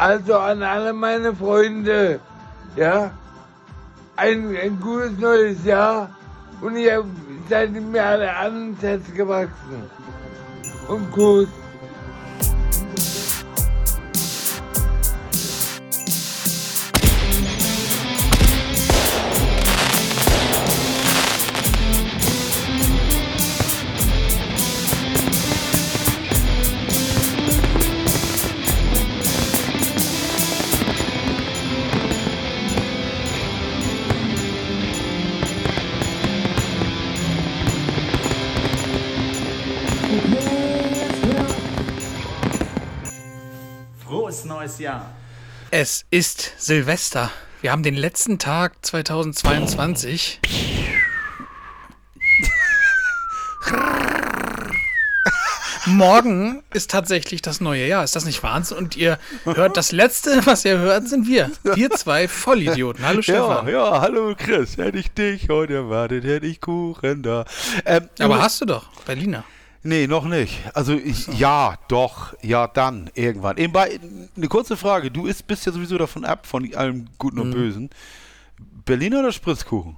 Also an alle meine Freunde, ja, ein, ein gutes neues Jahr und ihr seid mir alle ans Herz gewachsen. Und Kuss. Es ist Silvester. Wir haben den letzten Tag 2022. Morgen ist tatsächlich das neue Jahr. Ist das nicht Wahnsinn? Und ihr hört, das Letzte, was ihr hört, sind wir. Wir zwei Vollidioten. Hallo Stefan. Ja, ja, hallo Chris. Hätte ich dich heute erwartet, hätte ich Kuchen da. Ähm, Aber hast du doch, Berliner. Nee, noch nicht. Also ich, ja, doch, ja, dann, irgendwann. Ebenbei, eine kurze Frage. Du isst, bist ja sowieso davon ab, von allem Guten Mhm. und Bösen. Berliner oder Spritzkuchen?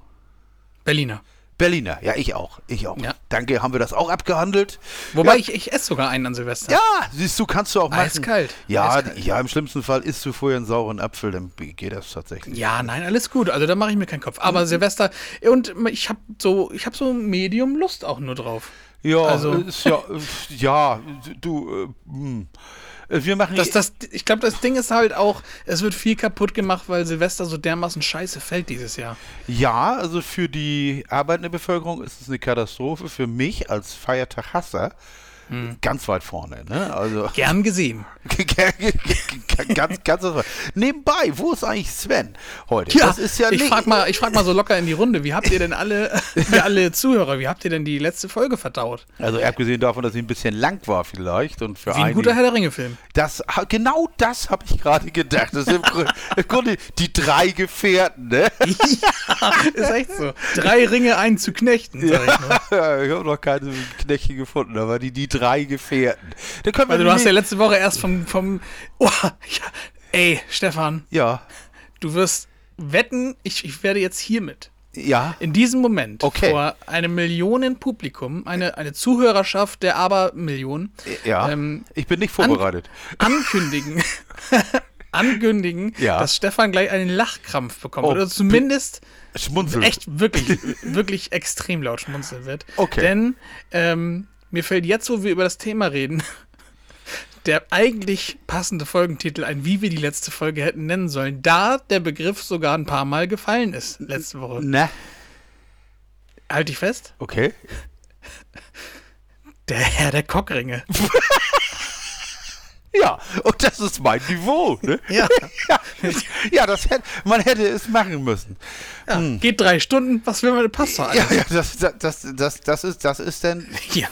Berliner. Berliner, ja, ich auch. Ich auch. Ja. Danke, haben wir das auch abgehandelt. Wobei ja, ich, ich esse sogar einen an Silvester. Ja, siehst du, kannst du auch machen. Eiskalt. Ja, Eiskalt. ja, im schlimmsten Fall isst du vorher einen sauren Apfel, dann geht das tatsächlich. Ja, nein, alles gut. Also da mache ich mir keinen Kopf. Mhm. Aber Silvester und ich habe so, ich habe so Medium Lust auch nur drauf. Ja, Also- ist ja, äh, ja, du, äh, hm. Äh, wir machen Das, das, ich glaube, das Ding ist halt auch, es wird viel kaputt gemacht, weil Silvester so dermaßen scheiße fällt dieses Jahr. Ja, also für die arbeitende Bevölkerung ist es eine Katastrophe. Für mich als Feiertaghasser Hm. ganz weit vorne. Ne? Also Gern gesehen. ganz, ganz weit. Nebenbei, wo ist eigentlich Sven heute? das ist ja ich nicht- frag mal, ich frag mal so locker in die Runde, wie habt ihr denn alle, wir alle Zuhörer, wie habt ihr denn die letzte Folge verdaut? Also abgesehen davon, dass sie ein bisschen lang war vielleicht und für Wie ein einige, guter Herr der Ringe-Film. das genau das habe ich gerade gedacht. Das ist im, Grund, im Grunde die drei Gefährten, ne? ist echt so. Drei Ringe, einen zu knechten, sag ich. Ja, ich habe noch keine Knechte gefunden, aber die, die drei Gefährten. Da können wir Also du hast ja letzte Woche erst vom, vom oh, ja, ey, Stefan, ja, du wirst wetten, ich, ich werde jetzt hiermit ja. in diesem Moment Okay. vor einem Millionenpublikum, eine, eine Zuhörerschaft der Abermillionen, Ja, ähm, ich bin nicht vorbereitet. ankündigen, ankündigen, Ja. dass Stefan gleich einen Lachkrampf bekommt. Oh, oder zumindest Schmunzeln. echt wirklich, wirklich extrem laut schmunzeln wird. Okay. Denn ähm, mir fällt jetzt, wo wir über das Thema reden, der eigentlich passende Folgentitel ein, wie wir die letzte Folge hätten nennen sollen, da der Begriff sogar ein paar Mal gefallen ist letzte Woche. Na, Halt dich fest. okay. Der Herr der Cockringe. Ja, und das ist mein Niveau, ne? Ja. ja, ja das hätte, man hätte es machen müssen. ja. Geht drei Stunden, was will man, passt doch alles. Ja, ja, das, das, das, das, ist, das ist dann, Ja.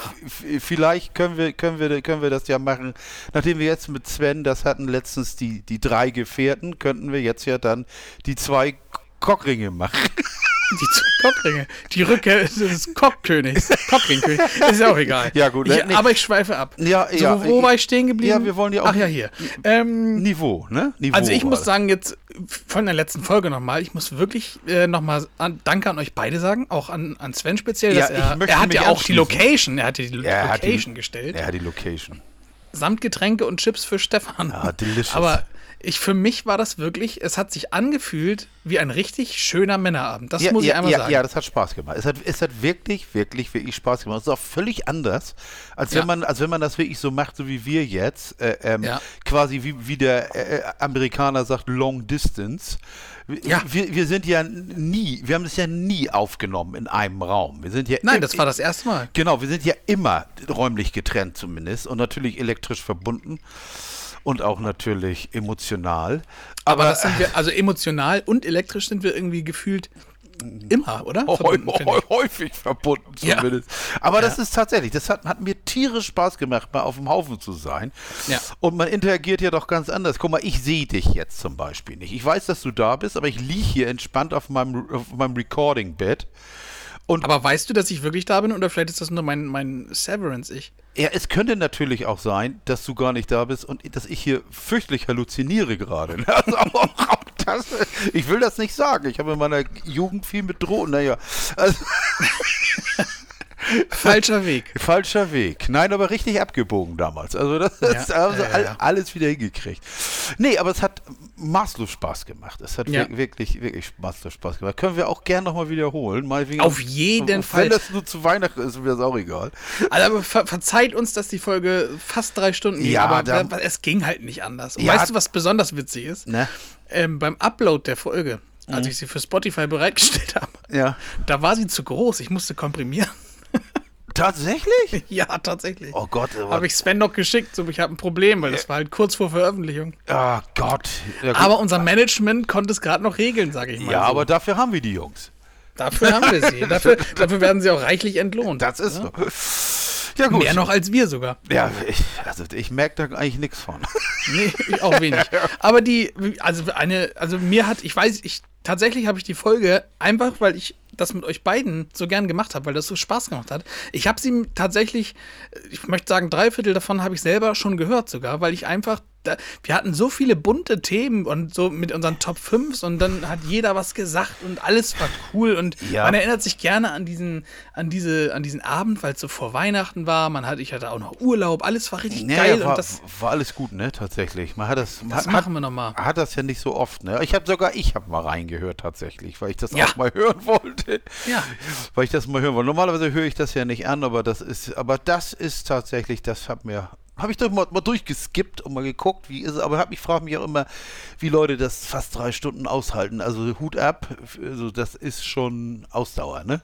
vielleicht können wir, können wir, können wir das ja machen, nachdem wir jetzt mit Sven, das hatten letztens die, die drei Gefährten, könnten wir jetzt ja dann die zwei Cockringe machen. Die zwei Cockringe. Die Rückkehr des Cockkönigs. Cockringkönig. Ist ja auch egal. Ja, gut, Ich, nee. aber ich schweife ab. Ja, so, ja, Wo war ich stehen geblieben? Ja, wir wollen ja auch- Ach ja, hier. Ähm, Niveau, ne? Niveau also ich muss sagen, jetzt von der letzten Folge nochmal, ich muss wirklich äh, nochmal an, Danke an euch beide sagen, auch an, an Sven speziell, Ja, er, er hat ja auch die. Location, er hat ja die Er hat die- Location gestellt, Ja, die Location. samt Getränke und Chips für Stefan. Ah, delicious. Aber ich, für mich war das wirklich, es hat sich angefühlt wie ein richtig schöner Männerabend. Das ja, muss ich ja, einmal ja, sagen. Ja, das hat Spaß gemacht. Es hat, es hat wirklich, wirklich, wirklich Spaß gemacht. Es ist auch völlig anders, als wenn man, als wenn man das wirklich so macht, so wie wir jetzt. Äh, ähm. Quasi wie, wie der äh, Amerikaner sagt, Long Distance. Wir- Ja. Wir, wir sind ja nie, wir haben das ja nie aufgenommen in einem Raum. Wir sind ja Nein, das war das erste Mal. Genau, wir sind ja immer räumlich getrennt zumindest und natürlich elektrisch verbunden und auch natürlich emotional. Aber, Aber, das sind wir, also emotional und elektrisch sind wir irgendwie gefühlt immer, oder? Verbunden, häufig verbunden Ja. zumindest. Aber das ist tatsächlich, das hat, hat mir tierisch Spaß gemacht, mal auf dem Haufen zu sein. Ja. Und man interagiert ja doch ganz anders. Guck mal, ich sehe dich jetzt zum Beispiel nicht. Ich weiß, dass du da bist, aber ich liege hier entspannt auf meinem, auf meinem Recording-Bett. Und Aber weißt du, dass ich wirklich da bin oder vielleicht ist das nur mein, mein Severance-Ich? ja, es könnte natürlich auch sein, dass du gar nicht da bist und dass ich hier fürchtlich halluziniere gerade. Also auch, auch das, ich will das nicht sagen. Ich habe in meiner Jugend viel mit Drohnen. Naja, also, Falscher Weg. falscher Weg. Nein, aber richtig abgebogen damals. Also das Ja, ist also ja, ja, all- ja. alles wieder hingekriegt. Nee, aber es hat maßlos Spaß gemacht. Es hat wirklich, wirklich maßlos Spaß gemacht. Können wir auch gerne nochmal wiederholen. Mal wegen, Auf jeden Wenn Fall. das nur zu Weihnachten ist, ist mir das auch egal. Also, aber ver verzeiht uns, dass die Folge fast drei Stunden ging, Ja, aber da- es ging halt nicht anders. Und weißt du, was besonders witzig ist? Ne? Ähm, beim Upload der Folge, als Mhm. ich sie für Spotify bereitgestellt habe, Ja. da war sie zu groß. Ich musste komprimieren. Tatsächlich? ja, tatsächlich. Oh Gott, aber, Habe ich Sven noch geschickt, so ich habe ein Problem, weil das war halt kurz vor Veröffentlichung. oh Gott. Ja. Aber unser Management konnte es gerade noch regeln, sage ich mal. ja so. aber dafür haben wir die Jungs. dafür haben wir sie. Dafür, dafür werden sie auch reichlich entlohnt. Das ist so. Ja gut. Mehr noch als wir sogar. Ja, ich, also ich merke da eigentlich nichts von. Nee, auch wenig. Aber die, also eine, also mir hat, ich weiß, ich tatsächlich habe ich die Folge einfach, weil ich das mit euch beiden so gern gemacht habe, weil das so Spaß gemacht hat. Ich habe sie tatsächlich, ich möchte sagen, drei Viertel davon habe ich selber schon gehört sogar, weil ich einfach, da, wir hatten so viele bunte Themen und so mit unseren Top 5 und dann hat jeder was gesagt und alles war cool und Ja. man erinnert sich gerne an diesen, an diese, an diesen Abend, weil es so vor Weihnachten war. Man hat, ich hatte auch noch Urlaub, alles war richtig Nee, geil war, und das, war alles gut, ne? Tatsächlich. Man hat das, das hat, machen wir nochmal. hat das ja nicht so oft, ne? Ich habe sogar, ich habe mal reingehört tatsächlich, weil ich das Ja. auch mal hören wollte. Ja. Weil ich das mal hören wollte. Normalerweise höre ich das ja nicht an, aber das ist, aber das ist tatsächlich, das hat mir, habe ich doch mal, mal durchgeskippt und mal geguckt, wie ist es, aber hab, ich frage mich auch immer, wie Leute das fast drei Stunden aushalten. Also Hut ab, also das ist schon Ausdauer, ne?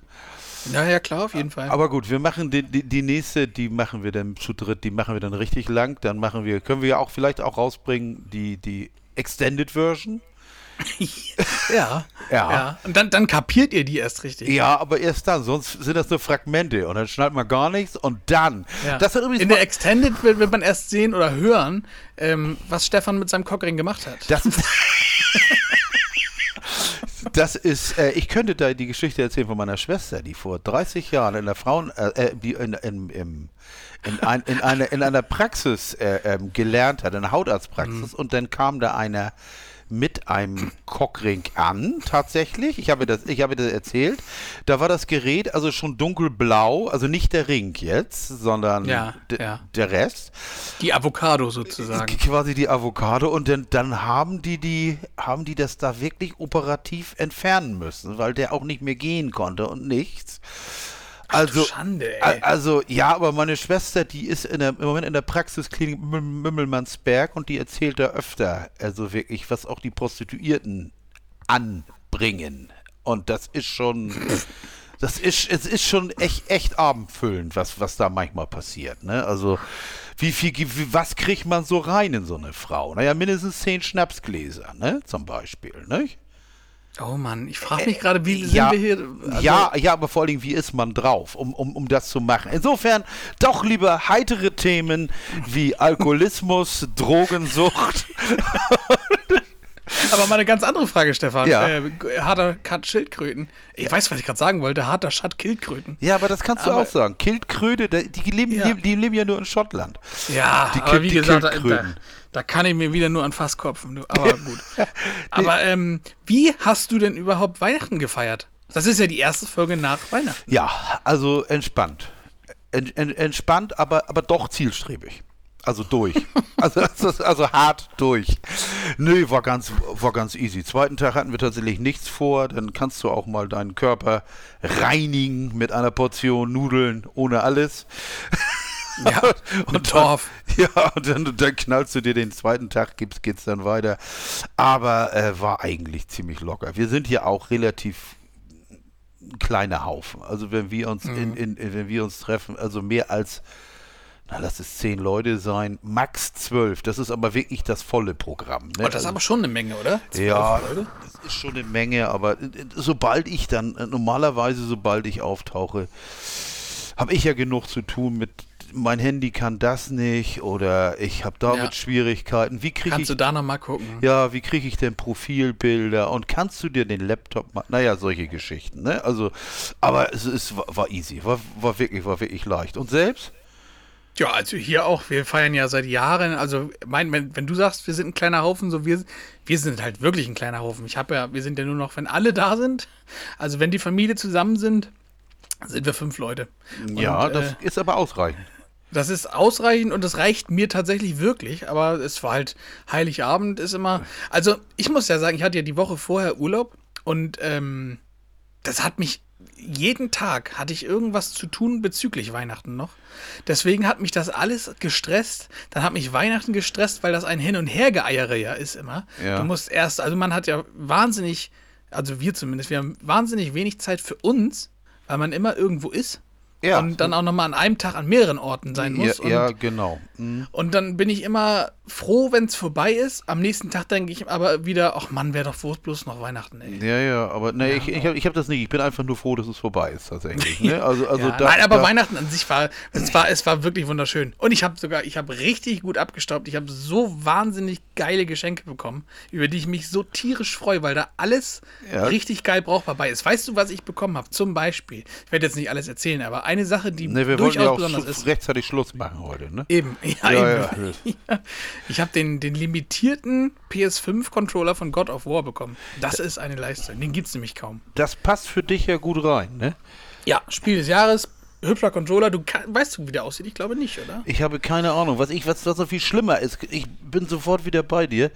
Ja, ja, klar, auf jeden Fall. Aber gut, wir machen die, die, die nächste, die machen wir dann zu dritt, die machen wir dann richtig lang. Dann machen wir, können wir ja auch vielleicht auch rausbringen, die, die Extended Version. Ja, Ja. Und dann, dann kapiert ihr die erst richtig. Ja, aber erst dann, sonst sind das nur Fragmente und dann schnallt man gar nichts und dann. Ja. Das hat übrigens In der Extended wird, wird man erst sehen oder hören, ähm, was Stefan mit seinem Cockring gemacht hat. Das, das ist, äh, ich könnte da die Geschichte erzählen von meiner Schwester, die vor 30 Jahren in der Frauen, äh, äh, die in, in, in, in, ein, in, einer, in einer Praxis äh, ähm, gelernt hat, in einer Hautarztpraxis, und dann kam da einer mit einem Cockring an, tatsächlich. Ich habe das, ich habe das erzählt. Da war das Gerät also schon dunkelblau, also nicht der Ring jetzt, sondern Ja, ja. der Rest Die Avocado sozusagen. quasi die Avocado und dann, dann haben die die haben die das da wirklich operativ entfernen müssen, weil der auch nicht mehr gehen konnte und nichts. Also Schande, ey. also ja, aber meine Schwester, die ist in der, im Moment in der Praxisklinik Müm- Mümmelmannsberg und die erzählt da öfter, also wirklich, was auch die Prostituierten anbringen und das ist schon das ist, es ist schon echt, echt abendfüllend, was, was da manchmal passiert. Ne? Also, wie viel, wie, was kriegt man so rein in so eine Frau? Naja, mindestens zehn Schnapsgläser, ne? Zum Beispiel, nicht? Oh Mann, ich frage mich gerade, wie sind ja, wir hier? also- ja, ja, aber vor allen Dingen, wie ist man drauf, um, um, um das zu machen? Insofern doch lieber heitere Themen wie Alkoholismus, Drogensucht. Aber mal eine ganz andere Frage, Stefan. Ja. Äh, harter Cut Schildkröten. Ich weiß, was ich gerade sagen wollte. Harter Shut Schildkröten. Ja, aber das kannst du Aber- auch sagen. Kiltkröte, die, leben, Ja. die, leben ja nur in Schottland. Ja, Die aber wie die gesagt, da, da. Da kann ich mir wieder nur an Fass kopfen. Aber gut. Aber ähm, wie hast du denn überhaupt Weihnachten gefeiert? Das ist ja die erste Folge nach Weihnachten. Ja, also entspannt. En, en, entspannt, aber, aber doch zielstrebig. Also durch. Also, also, also hart durch. Nö, war ganz, war ganz easy. Zweiten Tag hatten wir tatsächlich nichts vor. Dann kannst du auch mal deinen Körper reinigen mit einer Portion Nudeln ohne alles. Ja, mit Torf. Ja, und dann, dann knallst du dir den zweiten Tag, geht's, geht's dann weiter. Aber äh, war eigentlich ziemlich locker. Wir sind hier auch relativ ein kleiner Haufen. Also wenn wir uns in, in, in, wenn wir uns treffen, also mehr als na, lass es zehn Leute sein, max zwölf. Das ist aber wirklich das volle Programm. Ne? Oh, das ist aber schon eine Menge, oder? Ja, Leute? das ist schon eine Menge, aber äh, sobald ich dann, äh, normalerweise, sobald ich auftauche, habe ich ja genug zu tun mit, mein Handy kann das nicht oder ich habe damit Ja. Schwierigkeiten. Wie kriege Kannst ich du da nochmal gucken? ja, wie kriege ich denn Profilbilder und kannst du dir den Laptop machen? Naja, solche Geschichten, ne? Also, aber es ist, war, easy, war, war wirklich, war wirklich leicht. Und selbst? Ja, also hier auch. Wir feiern ja seit Jahren. Also, mein, wenn, wenn du sagst, wir sind ein kleiner Haufen, so wir, wir sind halt wirklich ein kleiner Haufen. Ich habe ja, wir sind ja nur noch, wenn alle da sind. Also, wenn die Familie zusammen sind, sind wir fünf Leute. ja, Und, das äh, ist aber ausreichend. Das ist ausreichend und das reicht mir tatsächlich wirklich, aber es war halt Heiligabend ist immer. Also ich muss ja sagen, ich hatte ja die Woche vorher Urlaub und ähm, das hat mich jeden Tag hatte ich irgendwas zu tun bezüglich Weihnachten noch. Deswegen hat mich das alles gestresst. Dann hat mich Weihnachten gestresst, weil das ein Hin- und Hergeeiere ja ist immer. Ja. Du musst erst, also man hat ja wahnsinnig, also wir zumindest, wir haben wahnsinnig wenig Zeit für uns, weil man immer irgendwo ist. Ja. Und dann auch nochmal an einem Tag an mehreren Orten sein Ja, muss. und, ja, genau. Mhm. und dann bin ich immer froh, wenn es vorbei ist. Am nächsten Tag denke ich aber wieder, ach Mann, wäre doch bloß- bloß noch Weihnachten, ey. Ja, ja, aber nee, ich, ich habe ich hab das nicht. Ich bin einfach nur froh, dass es vorbei ist, tatsächlich. Ne? Also, also ja, da, nein, aber da, Weihnachten an sich war, es war, es war wirklich wunderschön. Und ich habe sogar, ich habe richtig gut abgestaubt. Ich habe so wahnsinnig geile Geschenke bekommen, über die ich mich so tierisch freue, weil da alles Ja. richtig geil brauchbar bei ist. Weißt du, was ich bekommen habe? Zum Beispiel, ich werde jetzt nicht alles erzählen, aber eine Sache, die Ne, wir durchaus ja auch besonders ist. rechtzeitig Schluss machen heute, ne? Eben, ja, Ja, eben. Ja. Ich habe den, den limitierten PS5-Controller von God of War bekommen. Das ist eine Leistung. Den gibt es nämlich kaum. Das passt für dich ja gut rein, ne? Ja, Spiel des Jahres, hübscher Controller. Du kann, weißt du, wie der aussieht? Ich glaube nicht, oder? Ich habe keine Ahnung. Was ich, was, was noch viel schlimmer ist, ich bin sofort wieder bei dir.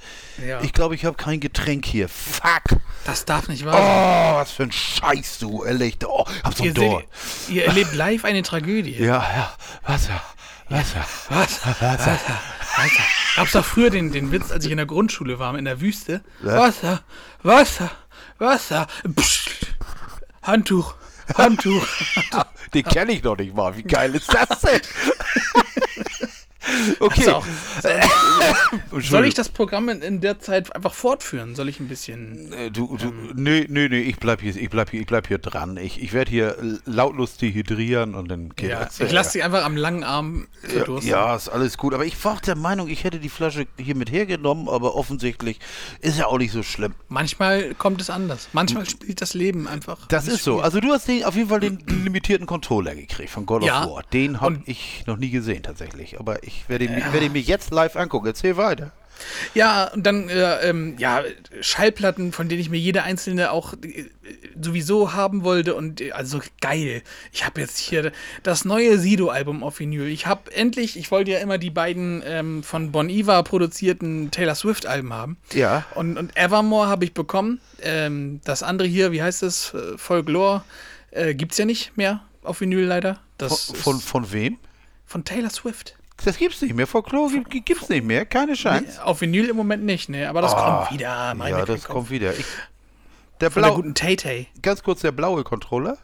Ja. Ich glaube, ich habe kein Getränk hier. Fuck. Das darf nicht wahr Oh, sein. was für ein Scheiß, du. Ehrlich. Oh, hab so Ihr, seht, ihr erlebt live eine Tragödie. Ja, ja. Wasser. Wasser. Was? Wasser. Wasser. Gab's doch früher den, den Witz, als ich in der Grundschule war, in der Wüste. Ja. Wasser, Wasser, Wasser. Psst. Handtuch, Handtuch. Den kenne ich noch nicht mal. Wie geil ist das denn? okay. So, Entschuldigung. soll ich das Programm in, in der Zeit einfach fortführen? Soll ich ein bisschen. Äh, Du, du, nö, nö, nö, ich bleib hier, ich bleib hier, ich bleib hier dran. Ich, ich werde hier lautlos dehydrieren und dann geht Ja, das. ich lasse dich einfach am langen Arm verdursten. Ja, ist alles gut. Aber ich war auch der Meinung, ich hätte die Flasche hier mit hergenommen, aber offensichtlich ist ja auch nicht so schlimm. Manchmal kommt es anders. Manchmal spielt das Leben einfach. Das ist so. spielt. Also du hast den, auf jeden Fall den limitierten Controller gekriegt von God Ja. of War. Den habe ich noch nie gesehen tatsächlich. Aber ich werde ihn, werde ihn mir jetzt live angucken. Erzähl weiter. Ja, und dann, äh, ähm, ja, Schallplatten, von denen ich mir jede einzelne auch äh, sowieso haben wollte und äh, also geil. Ich habe jetzt hier das neue Sido-Album auf Vinyl. Ich habe endlich, ich wollte ja immer die beiden ähm, von Bon Iver produzierten Taylor Swift-Alben haben. Ja. Und, und Evermore habe ich bekommen. Ähm, das andere hier, wie heißt es? Äh, Folklore, äh, gibt's ja nicht mehr auf Vinyl leider. Das Von, von, von wem? von Taylor Swift. Das gibt's nicht mehr. Folklore gibt, gibt's nicht mehr. Keine Chance. Auf Vinyl im Moment nicht, ne? Aber das Ah, kommt wieder. Meine ja, das kommt wieder. Ich, der Von der Blau, guten Tay-Tay. ganz kurz der blaue Controller.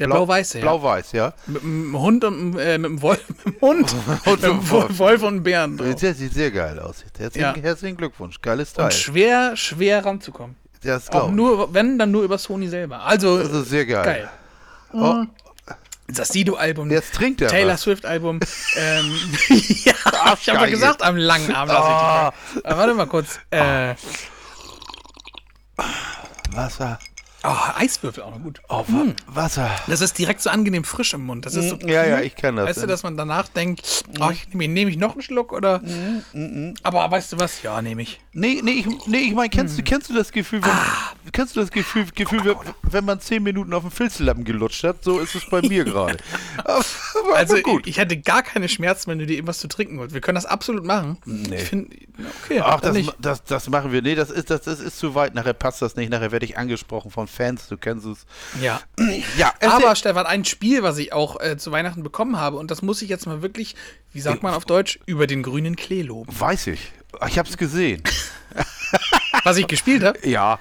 Der blau-weiße, ja. Blau-weiß, ja. Mit einem Hund und äh, mit einem Wolf. Mit einem Hund. Und mit Wo- Wolf. Wolf und Bären. Drauf. Der sieht sehr geil aus. Herzlichen, Ja. herzlichen Glückwunsch. Geiles Teil. Und schwer, schwer ranzukommen. Das Auch nur, wenn, dann nur über Sony selber. Also, Das ist sehr geil. geil. Oh, Das Sido-Album. jetzt trinkt er Taylor was. Swift-Album. ähm, ja, ich habe doch gesagt, am langen Abend lasse ich dich. Aber Warte mal kurz. Äh, Wasser. Oh, Eiswürfel auch noch gut. Oh, wa Wasser. Das ist direkt so angenehm frisch im Mund. Das ist so, Ja, ja, ich kann das. Weißt du, dass man danach denkt, oh, ich nehme nehm ich noch einen Schluck oder. Aber weißt du was? Ja, nehme ich. Nee, nee, ich, nee, ich meine, kennst, du, kennst du das Gefühl, wenn, kennst du das Gefühl, Gefühl wenn, wenn man zehn Minuten auf dem Filzlappen gelutscht hat? So ist es bei mir gerade. Also gut. ich hätte gar keine Schmerzen, wenn du dir irgendwas zu trinken holst. Wir können das absolut machen. Nee. Ich finde, okay, Ach, das, das, das machen wir. Nee, das ist, das, das ist zu weit. Nachher passt das nicht. Nachher werde ich angesprochen von Fans. Du kennst es. Ja. Ja, Aber Stefan, ein Spiel, was ich auch äh, zu Weihnachten bekommen habe, und das muss ich jetzt mal wirklich, wie sagt man auf Deutsch, über den grünen Klee loben. weiß ich. Ich hab's gesehen. Was ich gespielt habe. Ja,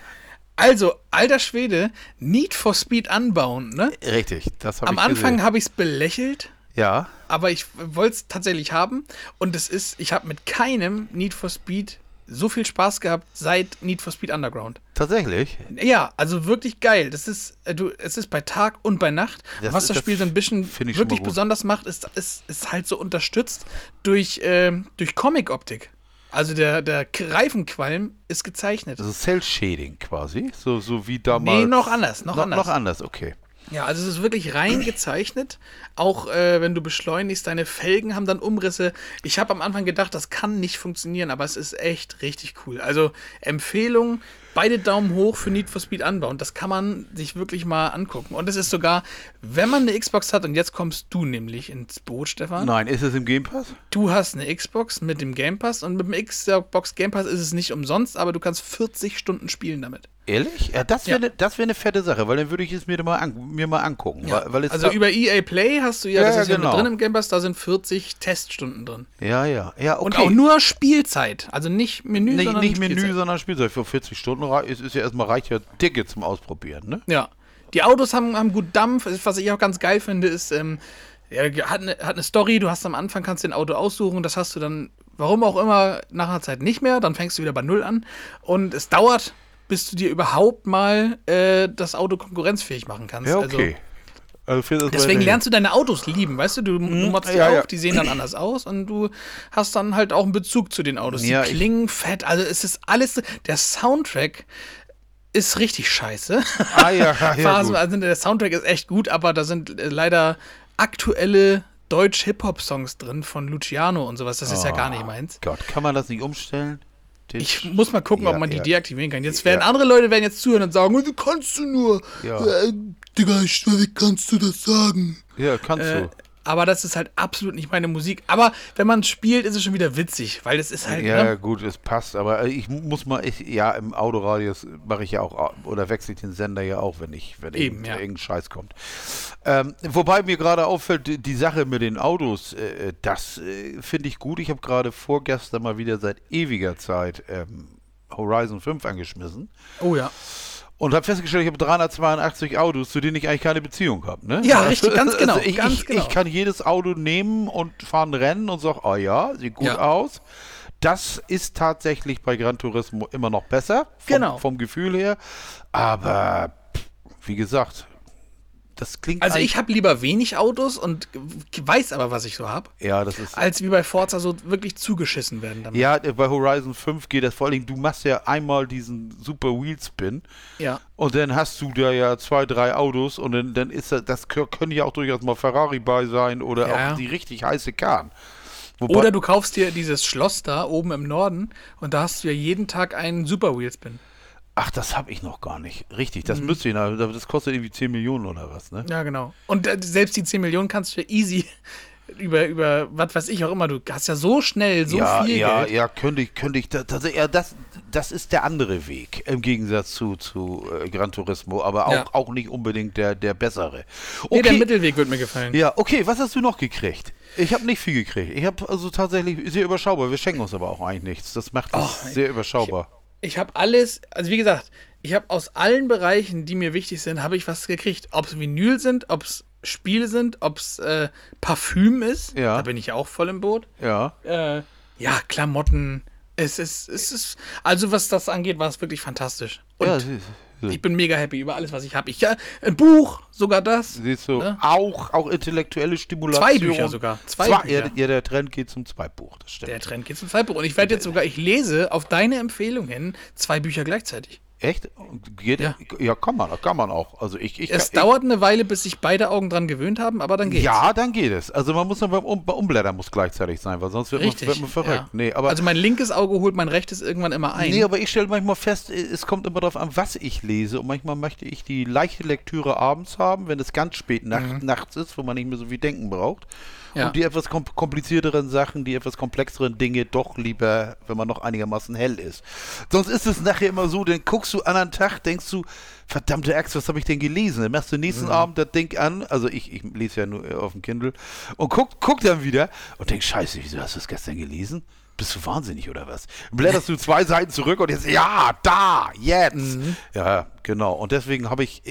Also, alter Schwede, Need for Speed Unbound, ne? richtig. Das habe Am ich Anfang gesehen. habe ich es belächelt, Ja. aber ich wollte es tatsächlich haben. Und es ist, ich habe mit keinem Need for Speed so viel Spaß gehabt seit Need for Speed Underground. Tatsächlich? Ja, also wirklich geil. Das ist, äh, du, es ist bei Tag und bei Nacht. Das Was das Spiel so ein bisschen wirklich besonders macht, ist, ist, ist halt so unterstützt durch, ähm, durch Comic-Optik. Also der, der Reifenqualm ist gezeichnet. Also Cell-Shading quasi, so, so wie damals. Nee, noch anders, noch anders. Noch anders, okay. Ja, also es ist wirklich rein gezeichnet. Auch äh, wenn du beschleunigst, deine Felgen haben dann Umrisse. Ich habe am Anfang gedacht, das kann nicht funktionieren, aber es ist echt richtig cool. Also Empfehlung, beide Daumen hoch für Need for Speed anbauen. Das kann man sich wirklich mal angucken. Und es ist sogar, wenn man eine Xbox hat, und jetzt kommst du nämlich ins Boot, Stefan. Nein, ist es im Game Pass? Du hast eine Xbox mit dem Game Pass und mit dem Xbox Game Pass ist es nicht umsonst, aber du kannst 40 Stunden spielen damit. Ehrlich? Ja, das wäre Ja. eine wär ne fette Sache, weil dann würde ich es mir mal, an, mir mal angucken. Weil, weil es also über EA Play hast du ja, Ja, das ja, ist ja genau. drin im Game Pass, da sind 40 Teststunden drin. Ja, ja. Ja, okay. Und auch nur Spielzeit. Also nicht Menü, nicht, sondern nicht Menü, Spielzeit. sondern Spielzeug. Für 40 Stunden rei- ist, ja erstmal reicht ja Ticket zum Ausprobieren, ne? Ja. Die Autos haben, haben gut Dampf. Was ich auch ganz geil finde, ist, ähm, ja, hat, eine, hat eine Story. Du hast am Anfang, kannst den Auto aussuchen. Das hast du dann, warum auch immer, nach einer Zeit nicht mehr. Dann fängst du wieder bei Null an. Und es dauert, bis du dir überhaupt mal äh, das Auto konkurrenzfähig machen kannst. Ja, Also, okay. Also das Deswegen lernst du deine Autos lieben, weißt du? Du motzt die Mhm. ja, auf, ja. die sehen dann anders aus und du hast dann halt auch einen Bezug zu den Autos. Ja, die klingen fett, also es ist alles, der Soundtrack ist richtig scheiße. Ah, ja, ja, ja, also der Soundtrack ist echt gut, aber da sind äh, leider aktuelle Deutsch-Hip-Hop-Songs drin von Luciano und sowas. Das ist ja gar nicht meins. Gott, kann man das nicht umstellen? Ich muss mal gucken, Ja, ob man die ja. deaktivieren kann. Jetzt werden Ja. andere Leute werden jetzt zuhören und sagen, wie kannst du nur? Ja. Äh, Digga, ich, wie kannst du das sagen? ja, kannst Äh, du. aber das ist halt absolut nicht meine Musik. Aber wenn man spielt, ist es schon wieder witzig, weil es ist halt. Ja, ne? gut, es passt, aber ich mu- muss mal, ich, ja, im Autoradius mache ich ja auch, au- oder wechsle ich den Sender ja auch, wenn ich, wenn Eben, irgend- ja. irgendein Scheiß kommt. Ähm, wobei mir gerade auffällt, die, die Sache mit den Autos, äh, das äh, finde ich gut. Ich habe gerade vorgestern mal wieder seit ewiger Zeit ähm, Horizon 5 angeschmissen Oh ja. Und habe festgestellt, ich habe 382 Autos, zu denen ich eigentlich keine Beziehung habe. Ne? Ja, richtig, ganz genau, ich, ganz ich, genau. ich kann jedes Auto nehmen und fahren Rennen und sage, oh ja, sieht gut Ja. aus. Das ist tatsächlich bei Gran Turismo immer noch besser, vom, Genau. vom Gefühl her. Aber wie gesagt, das klingt Also ich habe lieber wenig Autos und weiß aber, was ich so habe, ja, das ist als wie bei Forza so wirklich zugeschissen werden damit. ja, bei Horizon 5 geht das vor allem, du machst ja einmal diesen super Wheelspin Ja. Und dann hast du da ja zwei, drei Autos und dann, dann ist das, das kö- können ja auch durchaus mal Ferrari bei sein oder Ja. auch die richtig heiße Kahn. Wobei, Oder du kaufst dir dieses Schloss da oben im Norden und da hast du ja jeden Tag einen Super Wheelspin. Ach, das habe ich noch gar nicht. Richtig, Mhm. das müsste ich, aber das kostet irgendwie 10 Millionen oder was, ne? Ja, genau. Und äh, selbst die 10 Millionen kannst du ja easy über, über was weiß ich auch immer, du hast ja so schnell so ja, viel ja, Geld. ja, könnte ich, könnte ich, das, das, ja, das, das ist der andere Weg im Gegensatz zu, zu äh, Gran Turismo, aber auch, Ja. auch nicht unbedingt der, der bessere. Nee, der Okay, Mittelweg wird mir gefallen. ja, okay, was hast du noch gekriegt? Ich habe nicht viel gekriegt. Ich habe also tatsächlich sehr überschaubar. Wir schenken uns aber auch eigentlich nichts. Das macht es Oh, sehr überschaubar. Ich habe alles, also wie gesagt, ich habe aus allen Bereichen, die mir wichtig sind, habe ich was gekriegt. Ob es Vinyl sind, ob es Spiele sind, ob es äh, Parfüm ist. Ja. Da bin ich auch voll im Boot. ja. Äh, ja, Klamotten. Es ist, es ist, also was das angeht, war es wirklich fantastisch. Und ja, sie- ich bin mega happy über alles, was ich habe. Ich ja, ein Buch, sogar das. Siehst du, Ne? auch, auch intellektuelle Stimulation. Zwei Bücher sogar. Zwei Zwei Bücher. Ja, der Trend geht zum Zweitbuch, das stimmt. Der Trend geht zum Zeitbuch. Und ich werde jetzt sogar, ich lese auf deine Empfehlung hin zwei Bücher gleichzeitig. Echt? Geht, ja. Ja. kann man, kann man auch. Also ich, ich, Es ich, dauert eine Weile, bis sich beide Augen dran gewöhnt haben, aber dann geht's. Ja, dann geht es. Also man muss dann beim um, bei Umblättern muss gleichzeitig sein, weil sonst wird, Richtig. man, wird man verrückt. ja. Nee, aber, also mein linkes Auge holt mein rechtes irgendwann immer ein. nee, aber ich stelle manchmal fest, es kommt immer darauf an, was ich lese. Und manchmal möchte ich die leichte Lektüre abends haben, wenn es ganz spät nach, nachts ist, wo man nicht mehr so viel denken braucht. Mhm. Ja. Und die etwas kom komplizierteren Sachen, die etwas komplexeren Dinge doch lieber, wenn man noch einigermaßen hell ist. Sonst ist es nachher immer so, dann guckst du an einen Tag, denkst du, verdammte Axt, was habe ich denn gelesen? Dann machst du nächsten Abend das Ding an, also ich, ich lese ja nur äh, auf dem Kindle, und guck, guck dann wieder und denkst, scheiße, wieso hast du das gestern gelesen? Bist du wahnsinnig oder was? Blätterst du zwei Seiten zurück und jetzt, ja, da, jetzt. Ja, genau. Und deswegen habe ich,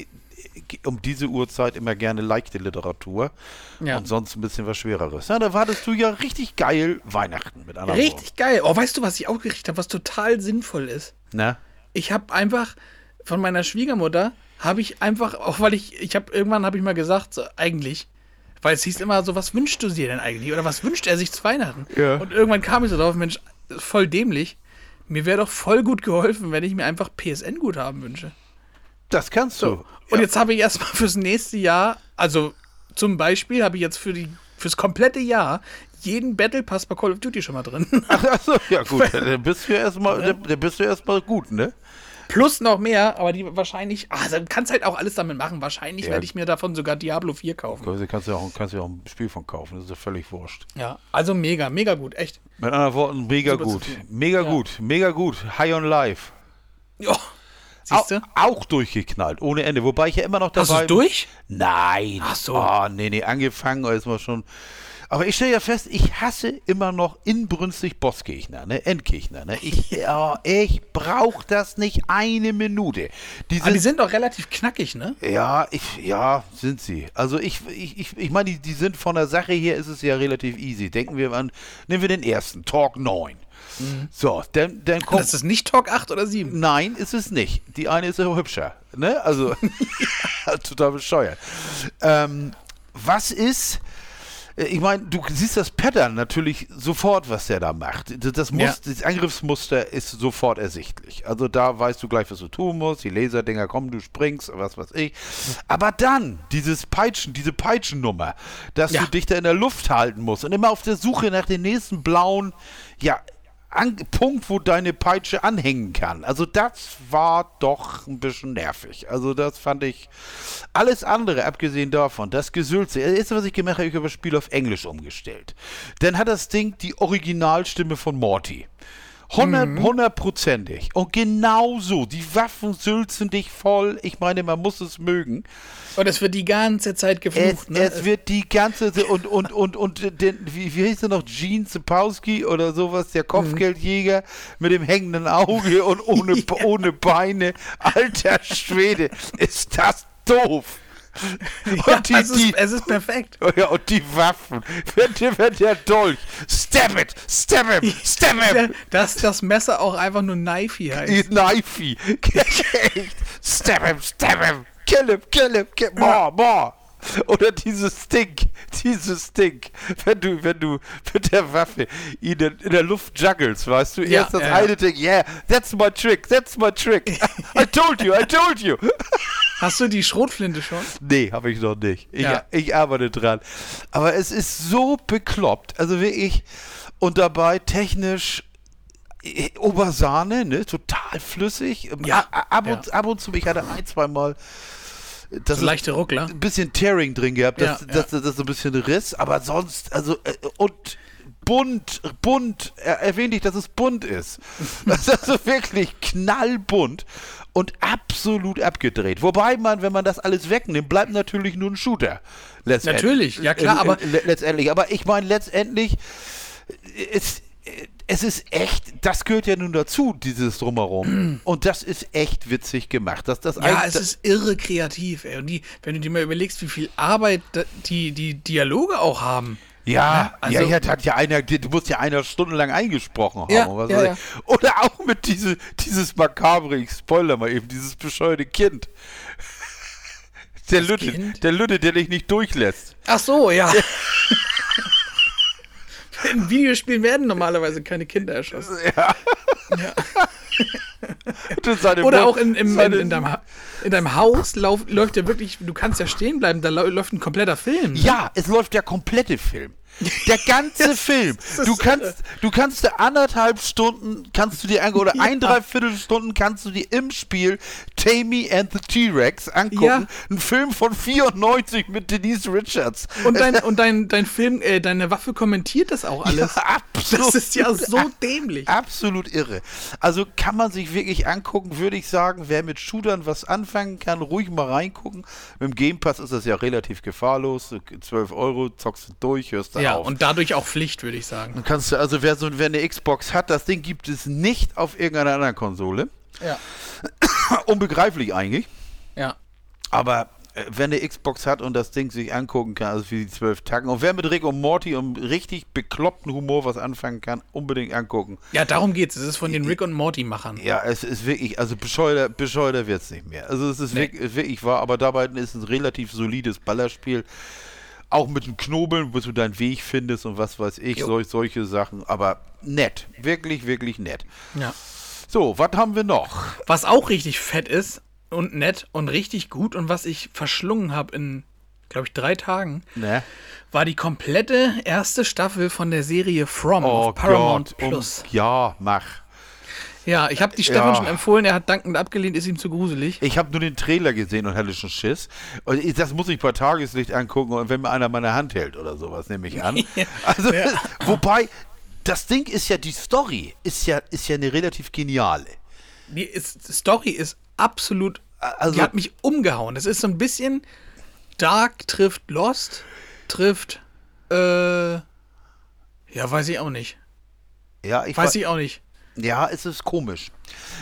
um diese Uhrzeit immer gerne leichte Literatur Ja. und sonst ein bisschen was Schwereres. Ja, da wartest du ja richtig geil Weihnachten mit anderen Richtig geil. Oh, weißt du, was ich auch gerichtet habe, was total sinnvoll ist? Ne? Ich habe einfach von meiner Schwiegermutter, habe ich einfach, auch weil ich, ich habe irgendwann habe ich mal gesagt, so, eigentlich, weil es hieß immer so, was wünschst du dir denn eigentlich? Oder was wünscht er sich zu Weihnachten? Ja. Und irgendwann kam ich so drauf, Mensch, voll dämlich. Mir wäre doch voll gut geholfen, wenn ich mir einfach PSN-Guthaben wünsche. Das kannst du. So. Und jetzt habe ich erstmal fürs nächste Jahr, also zum Beispiel habe ich jetzt für die, fürs komplette Jahr jeden Battle Pass bei Call of Duty schon mal drin. Ach, Achso, ja gut, dann bist du ja erstmal, dann- dann bist du erstmal gut, ne? Plus noch mehr, aber die wahrscheinlich, ah, dann kannst halt auch alles damit machen. Wahrscheinlich Ja. werde ich mir davon sogar Diablo 4 kaufen. Also kannst du ja auch, kannst du ja auch ein Spiel von kaufen, das ist ja völlig wurscht. Ja, also mega, mega gut, echt. Mit anderen Worten, mega Super gut. Mega Ja. gut, mega gut. High on Life. Ja. Siehst du? auch durchgeknallt, ohne Ende. Wobei ich ja immer noch Hast dabei du durch? Nein. Ach so. Oh, nee, nee, angefangen ist mal schon. Aber ich stelle ja fest, ich hasse immer noch inbrünstig Bossgegner, ne? Endgegner, ne? Ich, ja, ich brauch das nicht eine Minute. Diese, Aber die sind doch relativ knackig, ne? ja, ich, ja, sind sie. Also ich, ich, ich, ich meine, die, die sind von der Sache her ist es ja relativ easy. Denken wir an, nehmen wir den ersten, Talk 9. So, dann, dann kommt. Das ist nicht Talk 8 oder 7. Nein, ist es nicht. Die eine ist ja hübscher. Ne? Also, total bescheuert. Ähm, was ist. äh, Ich meine, du siehst das Pattern natürlich sofort, was der da macht. Das, das, Ja. Das Angriffsmuster ist sofort ersichtlich. Also da weißt du gleich, was du tun musst. Die Laserdinger kommen, du springst, was weiß ich. Aber dann dieses Peitschen, diese Peitschennummer, dass Ja. du dich da in der Luft halten musst und immer auf der Suche nach dem nächsten blauen, ja, an, Punkt, wo deine Peitsche anhängen kann. Also das war doch ein bisschen nervig. Also das fand ich alles andere, abgesehen davon, das Gesülze. Das was ich gemacht habe, ich habe das Spiel auf Englisch umgestellt. Dann hat das Ding die Originalstimme von Morty. Hundert- Hundertprozentig. Und genau so. Die Waffen sülzen dich voll. Ich meine, man muss es mögen. Und es wird die ganze Zeit Es, geflucht, ne? es wird die ganze und und und und den, wie, wie hieß er noch Gene Zapowski oder sowas der Kopfgeldjäger mit dem hängenden Auge und ohne ohne Beine alter Schwede ist das doof ja, und die, es, die ist, es ist perfekt. Ja, und die Waffen. Wenn der, wenn der Dolch. Stab it! Stab him! Stab him! Dass das Messer auch einfach nur Knifey heißt. Knifey. Echt. Stab him! Stab him! Kill him! Kill him! Kill more! More! Oder dieses Ding, dieses Ding, wenn du, wenn du mit der Waffe ihn in, in der Luft juggles, weißt du, Ja, erst das ja, ja. eine Ding, yeah, that's my trick, that's my trick. I told you, I told you. Hast du die Schrotflinte schon? Nee, habe ich noch nicht. Ich, Ja. ich arbeite dran. Aber es ist so bekloppt. Also wirklich. Und dabei technisch äh, Obersahne, ne? Total flüssig. Ja. A- Ab und, ab und zu, ich hatte ein, zwei Mal das So leichte Ruckler. ein bisschen Tearing drin gehabt, dass, Ja, dass, dass das so ein bisschen riss, aber sonst, also, äh, und bunt, bunt, er, erwähne ich, dass es bunt ist. Das ist also wirklich knallbunt und absolut abgedreht. Wobei man, wenn man das alles wegnimmt, bleibt natürlich nur ein Shooter. Letztendlich. Natürlich, ja klar, Äh, aber- äh, le- letztendlich. Aber ich meine, letztendlich, es, äh, es ist echt, das gehört ja nun dazu, dieses Drumherum. Und das ist echt witzig gemacht. Das, das Ja, es ist irre kreativ, ey. Und die, wenn du dir mal überlegst, wie viel Arbeit die, die Dialoge auch haben. Ja, also- ja, ja, hat ja einer, du musst ja einer stundenlang eingesprochen haben. Ja, ja, ja. Oder auch mit diese, dieses makabre, ich spoiler mal eben, dieses bescheuerte Kind. Der Das Lütte, Kind? der Lütte, der dich nicht durchlässt. Ach so, ja. In Videospielen werden normalerweise keine Kinder erschossen. Und seine Oder auch in, im, in, in, deinem, in deinem Haus lauf, läuft ja wirklich, du kannst ja stehen bleiben, da läuft ein kompletter Film. Ja, es läuft der komplette Film. Der ganze Film. Du kannst, du kannst dir anderthalb Stunden, kannst du dir angucken, oder ein, dreiviertel Stunden kannst du dir im Spiel Tammy and the T-Rex angucken. Ja. Ein Film von 94 mit Denise Richards. Und dein, und dein, dein Film, äh, deine Waffe kommentiert das auch alles. Ja, absolut. Das ist ja so dämlich. Absolut irre. Also kann man sich wirklich angucken, würde ich sagen, wer mit Shootern was anfangen kann, ruhig mal reingucken. Mit dem Game Pass ist das ja relativ gefahrlos. 12 Euro, zockst du durch, hörst du Ja, auf. und dadurch auch Pflicht, würde ich sagen. Dann kannst du, also wer so wer eine Xbox hat, das Ding gibt es nicht auf irgendeiner anderen Konsole. Ja. Unbegreiflich eigentlich. Ja. Aber äh, wer eine Xbox hat und das Ding sich angucken kann, also für die zwölf Tacken. Und wer mit Rick und Morty und richtig bekloppten Humor was anfangen kann, unbedingt angucken. Ja, darum geht's. Es ist von den Rick und Morty-Machern. Ja, es ist wirklich, also bescheuerter, bescheuerter wird es nicht mehr. Also es ist Nee. wirklich, wirklich wahr, aber dabei ist es ein relativ solides Ballerspiel. Auch mit dem Knobeln, wo du deinen Weg findest und was weiß ich, solch, solche Sachen. Aber nett. Wirklich, wirklich nett. Ja. So, was haben wir noch? Was auch richtig fett ist und nett und richtig gut und was ich verschlungen habe in, glaube ich, drei Tagen, Ne? war die komplette erste Staffel von der Serie From Oh auf Paramount Gott. Plus. Um, ja, mach. Ja, ich habe die Stefan Ja. schon empfohlen, er hat dankend abgelehnt, ist ihm zu gruselig. Ich habe nur den Trailer gesehen und hatte schon Schiss. Und ich, das muss ich bei Tageslicht angucken und wenn mir einer meine Hand hält oder sowas, nehme ich an. Also, wobei, das Ding ist ja, die Story ist ja, ist ja eine relativ geniale. Die ist, Story ist absolut, Also- die hat mich umgehauen. Das ist so ein bisschen Dark trifft Lost, trifft, äh, ja, weiß ich auch nicht. Ja, ich Weiß wa- ich auch nicht. Ja, es ist komisch.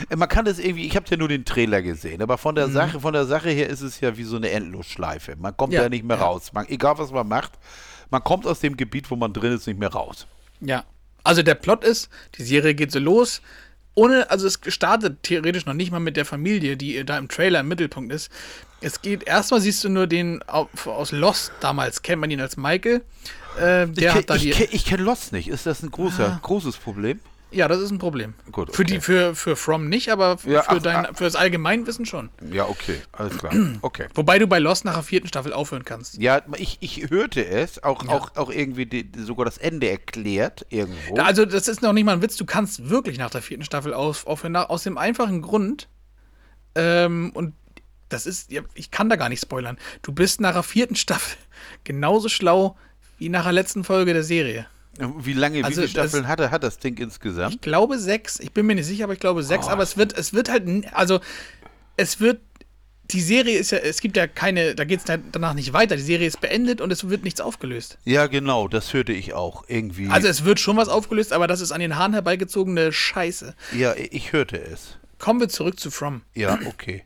Äh, Man kann das irgendwie, ich habe ja nur den Trailer gesehen, aber von der Mhm. Sache, von der Sache her ist es ja wie so eine Endlosschleife. Man kommt Ja, ja, nicht mehr ja. raus. Man, egal was man macht, man kommt aus dem Gebiet, wo man drin ist, nicht mehr raus. Ja. Also der Plot ist, die Serie geht so los. Ohne, also es startet theoretisch noch nicht mal mit der Familie, die da im Trailer im Mittelpunkt ist. Es geht, erstmal siehst du nur den au- aus Lost, damals kennt man ihn als Michael. Äh, Ich, der ke- hat da ich, die. ich kenne Lost nicht. Ist das ein großer, Ah. großes Problem? Ja, das ist ein Problem. Gut, Für die, okay. für, für From nicht, aber Ja, für, ach, dein, ach. für das Allgemeinwissen schon. Ja, okay, alles klar. Okay. Wobei du bei Lost nach der vierten Staffel aufhören kannst. Ja, ich, ich hörte es, auch, auch, auch irgendwie die, sogar das Ende erklärt irgendwo. Also, das ist noch nicht mal ein Witz, du kannst wirklich nach der vierten Staffel auf, aufhören, aus dem einfachen Grund, ähm, und das ist, ja, ich kann da gar nicht spoilern, du bist nach der vierten Staffel genauso schlau wie nach der letzten Folge der Serie. Wie lange, also wie viele Staffeln hat, hat das Ding insgesamt? Ich glaube sechs, ich bin mir nicht sicher, aber ich glaube sechs, Oh. aber es wird, es wird halt, also, es wird, die Serie ist ja, es gibt ja keine, da geht es danach nicht weiter, die Serie ist beendet und es wird nichts aufgelöst. Ja, genau, das hörte ich auch irgendwie. Also es wird schon was aufgelöst, aber das ist an den Haaren herbeigezogene Scheiße. ja, ich hörte es. Kommen wir zurück zu From. Ja, okay.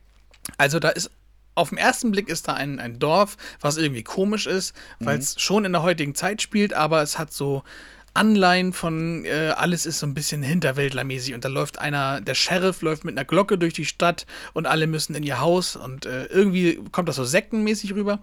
Also da ist auf den ersten Blick ist da ein, ein Dorf, was irgendwie komisch ist, weil es schon in der heutigen Zeit spielt, aber es hat so Anleihen von äh, alles ist so ein bisschen hinterwäldlermäßig und da läuft einer, der Sheriff läuft mit einer Glocke durch die Stadt und alle müssen in ihr Haus und äh, irgendwie kommt das so sektenmäßig rüber.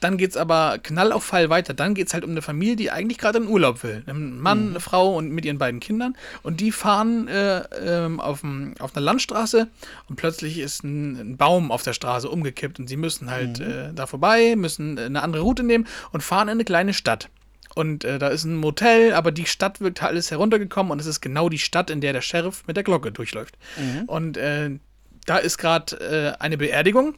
Dann geht's aber knall auf Fall weiter. Dann geht's halt um eine Familie, die eigentlich gerade in Urlaub will. Ein Mann, eine Frau und mit ihren beiden Kindern und die fahren äh, ähm, auf, dem- auf einer Landstraße und plötzlich ist ein, ein Baum auf der Straße umgekippt und sie müssen halt äh, da vorbei, müssen äh, eine andere Route nehmen und fahren in eine kleine Stadt. Und äh, da ist ein Motel, aber die Stadt wird alles heruntergekommen und es ist genau die Stadt, in der der Sheriff mit der Glocke durchläuft. Und äh, da ist gerade äh, eine Beerdigung.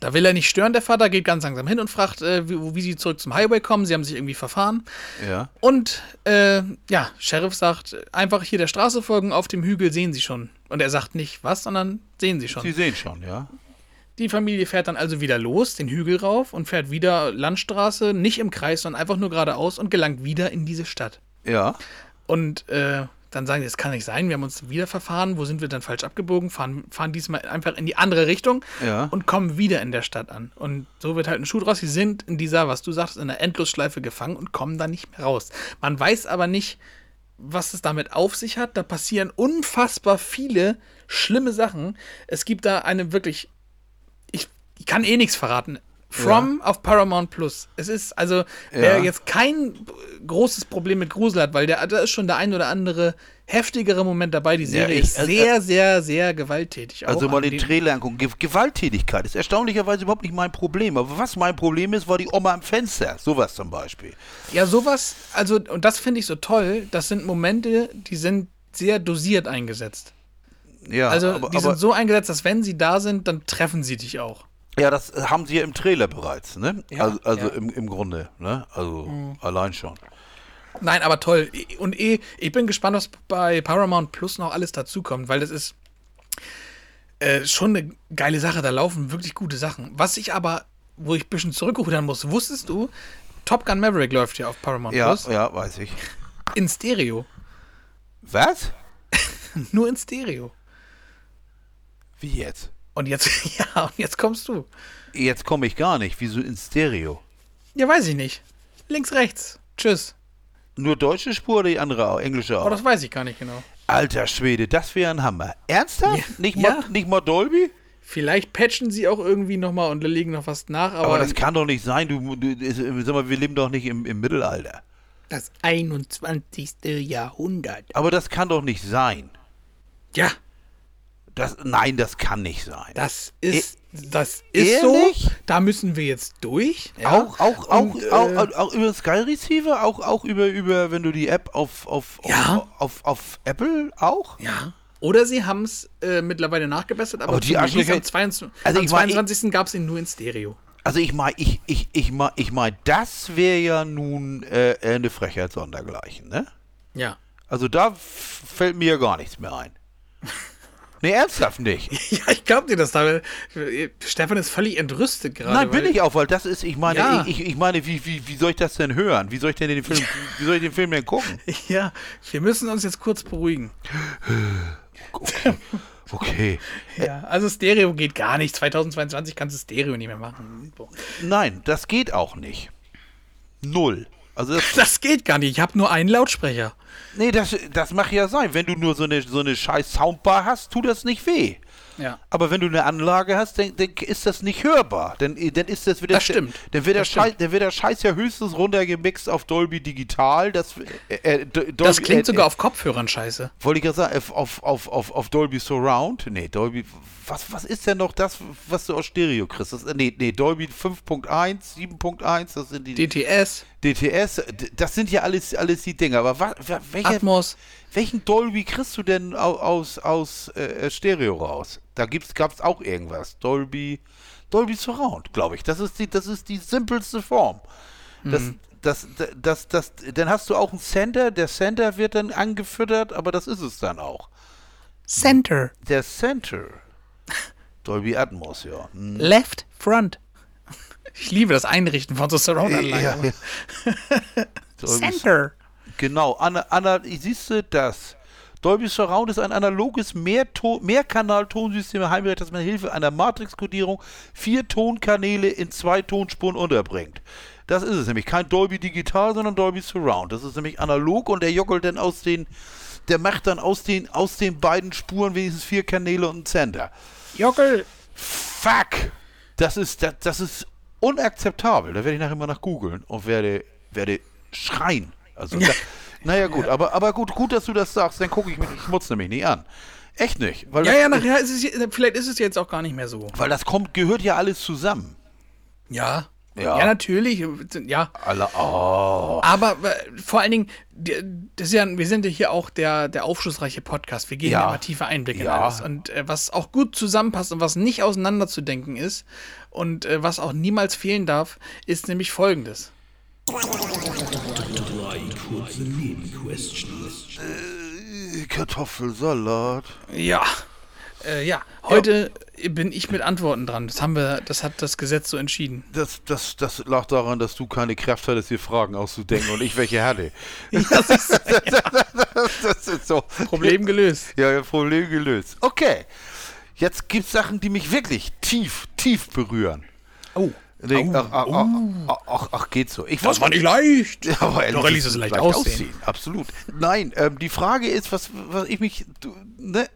Da will er nicht stören, der Vater geht ganz langsam hin und fragt, äh, wie, wie sie zurück zum Highway kommen. Sie haben sich irgendwie verfahren. Ja. Und äh, ja, Sheriff sagt, einfach hier der Straße folgen, auf dem Hügel sehen sie schon. Und er sagt nicht was, sondern sehen sie schon. Sie sehen schon, ja. Die Familie fährt dann also wieder los, den Hügel rauf und fährt wieder Landstraße, nicht im Kreis, sondern einfach nur geradeaus und gelangt wieder in diese Stadt. Ja. Und äh, dann sagen die, das kann nicht sein, wir haben uns wieder verfahren, wo sind wir dann falsch abgebogen, fahren, fahren diesmal einfach in die andere Richtung Ja. und kommen wieder in der Stadt an. Und so wird halt ein Schuh draus. Sie sind in dieser, was du sagst, in einer Endlosschleife gefangen und kommen da nicht mehr raus. Man weiß aber nicht, was es damit auf sich hat. Da passieren unfassbar viele schlimme Sachen. Es gibt da eine wirklich, ich, kann eh nichts verraten. From auf Paramount Plus. Es ist also, wer Ja. jetzt kein großes Problem mit Grusel hat, weil der, da ist schon der ein oder andere heftigere Moment dabei. Die Serie ich- ist also- sehr, sehr, sehr gewalttätig. Also mal den den- Trailer angucken. Ge Gewalttätigkeit ist erstaunlicherweise überhaupt nicht mein Problem. Aber was mein Problem ist, war die Oma am Fenster. Sowas zum Beispiel. Ja, sowas, also, und das finde ich so toll, das sind Momente, die sind sehr dosiert eingesetzt. Ja, Also, aber, die aber, sind so eingesetzt, dass wenn sie da sind, dann treffen sie dich auch. Ja, das äh, haben sie ja im Trailer bereits, ne? Ja, also also ja. Mhm. Im, im Grunde, ne? Also allein schon. Nein, aber toll. Und eh, ich bin gespannt, was bei Paramount Plus noch alles dazukommt, weil das ist äh, schon eine geile Sache. Da laufen wirklich gute Sachen. Was ich aber, wo ich ein bisschen zurückrudern muss, wusstest du, Top Gun Maverick läuft ja auf Paramount Ja, Plus ja, weiß ich. in Stereo. Was? Nur in Stereo. Wie jetzt? Und jetzt, ja, und jetzt kommst du. Jetzt komme ich gar nicht. Wieso in Stereo? Ja, weiß ich nicht. Links, rechts. Tschüss. Nur deutsche Spur oder die andere auch? Englische Oh, auch? das weiß ich gar nicht genau. Alter Schwede, das wäre ein Hammer. Ernsthaft? Ja. Nicht, Ja. mal, nicht mal Dolby? Vielleicht patchen sie auch irgendwie nochmal und legen noch was nach, aber, Aber das kann doch nicht sein. Du, du sag mal, wir leben doch nicht im, im Mittelalter. das 21. Jahrhundert. Aber das kann doch nicht sein. Ja, Das, nein, das kann nicht sein. das ist, das ist ehrlich? so. Da müssen wir jetzt durch. Ja? Auch, auch, auch, Und, äh, auch, auch, auch über Sky Receiver, auch, auch über, über, wenn du die App auf, auf, Ja. auf, auf, auf Apple auch? Ja. Oder sie haben es äh, mittlerweile nachgebessert, aber, Aber die Arschlöcher- am 22. Also am ich mein, ich- 22. gab es ihn nur in Stereo. Also ich meine, ich, ich, ich mein, ich mein, das wäre ja nun äh, eine Frechheit sondergleichen, ne? Ja. Also da fällt mir ja gar nichts mehr ein. Nee, ernsthaft nicht. Ja, ich glaub dir das. Da, Stefan ist völlig entrüstet gerade. Nein, bin ich auch, weil das ist, ich meine, Ja. ich, ich meine, wie, wie, wie soll ich das denn hören? Wie soll ich denn den Film, wie soll ich den Film denn gucken? Ja, wir müssen uns jetzt kurz beruhigen. Okay. okay. Ja, also Stereo geht gar nicht. 2022 kannst du Stereo nicht mehr machen. Nein, das geht auch nicht. Null. Also das, Das geht gar nicht. Ich habe nur einen Lautsprecher. nee, das, das mag ja sein. Wenn du nur so eine, so eine scheiß Soundbar hast, tut das nicht weh. Ja. Aber wenn du eine Anlage hast, dann, dann ist das nicht hörbar. Dann, dann ist das wieder. Das stimmt. Dann wird, der Das stimmt. Scheiß, dann wird der Scheiß ja höchstens runtergemixt auf Dolby Digital. Das, äh, äh, Do- Dolby, Das klingt äh, sogar auf Kopfhörern scheiße. Wollte ich ja sagen, auf, auf, auf, auf, auf Dolby Surround? Nee, Dolby. Was, was ist denn noch das, was du aus Stereo kriegst? Das, nee, nee, Dolby 5.1, 7.1, das sind die DTS, DTS. Das sind ja alles, alles die Dinger. Aber wa, welche, Atmos. welchen Dolby kriegst du denn au- aus, aus äh, Stereo raus? Da gibt's, gab's auch irgendwas. Dolby, Dolby Surround, glaube ich. Das ist die, das ist die simpelste Form. Das, das, das, das, das, dann hast du auch einen Center. Der Center wird dann angefüttert, aber das ist es dann auch. Center. Der Center. Dolby Atmos, ja. Hm. Left, Front. Ich liebe das Einrichten von so Surround-Anlagen. Dolby Center. Genau, Anna, Anna, siehst du das? Dolby Surround ist ein analoges Mehrkanal-Tonsystem heimgerät, das mit Hilfe einer Matrix-Kodierung vier Tonkanäle in zwei Tonspuren unterbringt. Das ist es nämlich. Kein Dolby Digital, sondern Dolby Surround. Das ist nämlich analog und der jockelt dann aus den, der macht dann aus den, aus den beiden Spuren wenigstens vier Kanäle und einen Center. Jockel. Fuck! Das ist, das, das ist unakzeptabel. Da werde ich nachher mal nach googeln und werde, werde schreien. Also, da, naja, gut, aber, aber gut, gut, dass du das sagst, dann gucke ich mich, ich schmutze mich nicht an. Echt nicht. Weil Ja, das, ja, nachher ist es, vielleicht ist es jetzt auch gar nicht mehr so. Weil das kommt, gehört ja alles zusammen. Ja. Ja. Ja, natürlich. Ja. Alle, oh. Aber äh, vor allen Dingen, das ist ja, wir sind ja hier auch der, der aufschlussreiche Podcast. Wir geben Ja. ja immer tiefe Einblicke Ja. in alles. Und äh, was auch gut zusammenpasst und was nicht auseinanderzudenken ist und äh, was auch niemals fehlen darf, ist nämlich folgendes. Kartoffelsalat. Ja. Äh, ja, heute bin ich mit Antworten dran. Das haben wir, das hat das Gesetz so entschieden. Das, das, das lag daran, dass du keine Kraft hattest, dir Fragen auszudenken und ich welche hatte. Das ist das ist so. Problem gelöst. Ja, ja, Problem gelöst. Okay. Jetzt gibt es Sachen, die mich wirklich tief, tief berühren. Oh. Denk, ach, ach, ach, ach, ach, ach, geht so. Ich Das war nicht leicht. Ja, aber er Doch, ließ es leicht aussehen. Absolut. Nein, ähm, die Frage ist, was, was ich mich. Du, ne?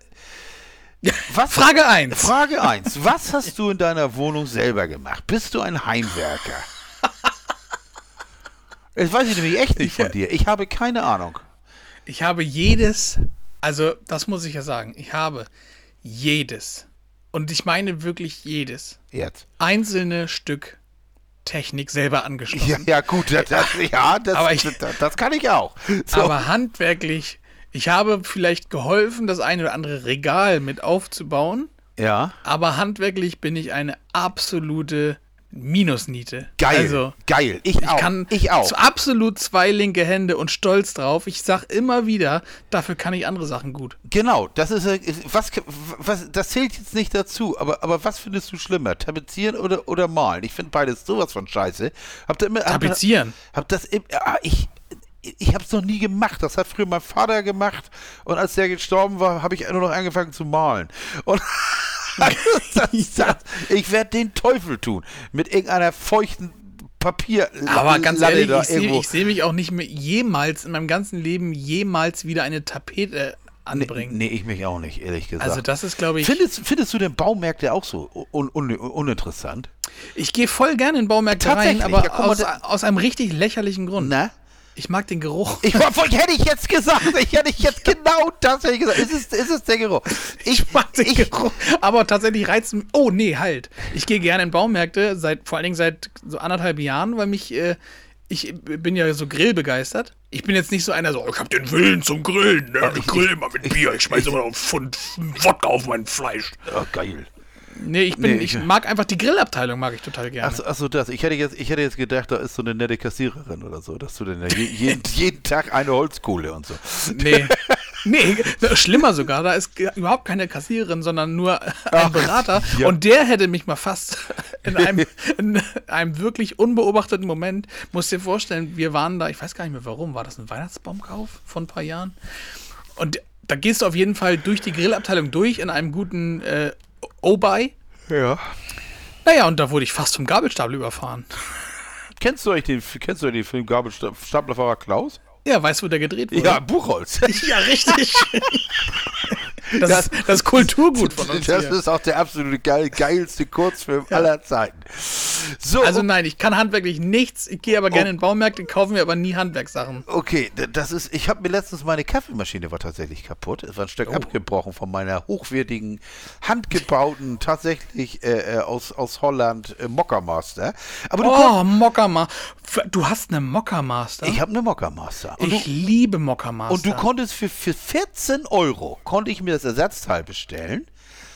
Was, Frage 1. Frage 1. Was hast du in deiner Wohnung selber gemacht? Bist du ein Heimwerker? Das weiß ich nämlich echt nicht von dir. Ich habe keine Ahnung. Ich habe jedes, also das muss ich ja sagen, ich habe jedes, und ich meine wirklich jedes, Jetzt. einzelne Stück Technik selber angeschlossen. Ja, ja gut, das, das, ja, das, Aber ich- das, das kann ich auch. So. Aber handwerklich, ich habe vielleicht geholfen, das eine oder andere Regal mit aufzubauen, ja. aber handwerklich bin ich eine absolute Minusniete. Geil. Also, geil. Ich, ich auch. kann ich auch. absolut zwei linke Hände und stolz drauf. Ich sag immer wieder, dafür kann ich andere Sachen gut. Genau, das ist äh, was, was das zählt jetzt nicht dazu, aber, aber was findest du schlimmer? Tapezieren oder, oder malen? Ich finde beides sowas von scheiße. Habt ihr immer hab- Tapezieren. Hab das ah, ich ich habe es noch nie gemacht. Das hat früher mein Vater gemacht und als der gestorben war, habe ich nur noch angefangen zu malen. Und ich werde den Teufel tun. Mit irgendeiner feuchten Papier. Aber ganz ehrlich, da ich sehe seh mich auch nicht mehr jemals in meinem ganzen Leben jemals wieder eine Tapete Nee, anbringen. nee, ich mich auch nicht, ehrlich gesagt. Also das ist, glaube ich, findest, findest du den Baumärkte auch so un, un, uninteressant? ich gehe voll gerne in Baumärkte rein, aber ja, mal, aus, aus einem richtig lächerlichen Grund. Na? Ich mag den Geruch. Ich, hätte ich jetzt gesagt, ich hätte ich jetzt genau das hätte ich gesagt. Ist es, ist es der Geruch? Ich, mag den ich, Geruch. Aber tatsächlich mich. Oh, nee, halt. Ich gehe gerne in Baumärkte, seit, vor allen Dingen seit so anderthalb Jahren, weil mich. Äh, ich bin ja so grillbegeistert. Ich bin jetzt nicht so einer, so, ich hab den Willen zum Grillen. Ne? Ich grill immer mit Bier. Ich schmeiße immer noch einen Pfund Wodka auf mein Fleisch. oh, geil. Nee, ich, bin, Nee, ich ich- mag einfach die Grillabteilung, mag ich total gerne. Achso, ach so, das. Ich hätte, jetzt, ich hätte jetzt gedacht, da ist so eine nette Kassiererin oder so, dass du denn ja je, jeden, jeden Tag eine Holzkohle und so. Nee. Nee, schlimmer sogar. Da ist überhaupt keine Kassiererin, sondern nur ein Berater. ja. Und der hätte mich mal fast in einem, in einem wirklich unbeobachteten Moment, musst dir vorstellen, wir waren da, ich weiß gar nicht mehr warum, war das ein Weihnachtsbaumkauf von ein paar Jahren? Und da gehst du auf jeden Fall durch die Grillabteilung durch in einem guten äh, O-Buy. Ja. Naja, und da wurde ich fast vom Gabelstapel überfahren. Kennst du euch den, kennst du den Film Gabelstaplerfahrer Klaus? Ja, weißt du, wo der gedreht wurde? Ja, Buchholz. ja richtig. Das, ist, das ist Kulturgut von uns. Das hier. ist auch der absolute geil, geilste Kurzfilm aller Zeiten. So, Also nein, ich kann handwerklich nichts. Ich gehe aber gerne Oh. in Baumärkte, kaufe mir aber nie Handwerkssachen. Okay, das ist, ich habe mir letztens meine Kaffeemaschine war tatsächlich kaputt. Es war ein Oh. Stück abgebrochen von meiner hochwertigen, handgebauten, tatsächlich äh, äh, aus, aus Holland äh, Mockermaster. Aber du Oh, Mockermaster. Du hast eine Mockermaster? ich habe eine Mockermaster. Ich du, liebe Mockermaster. und du konntest für, für 14 Euro, konnte ich mir das Ersatzteil bestellen.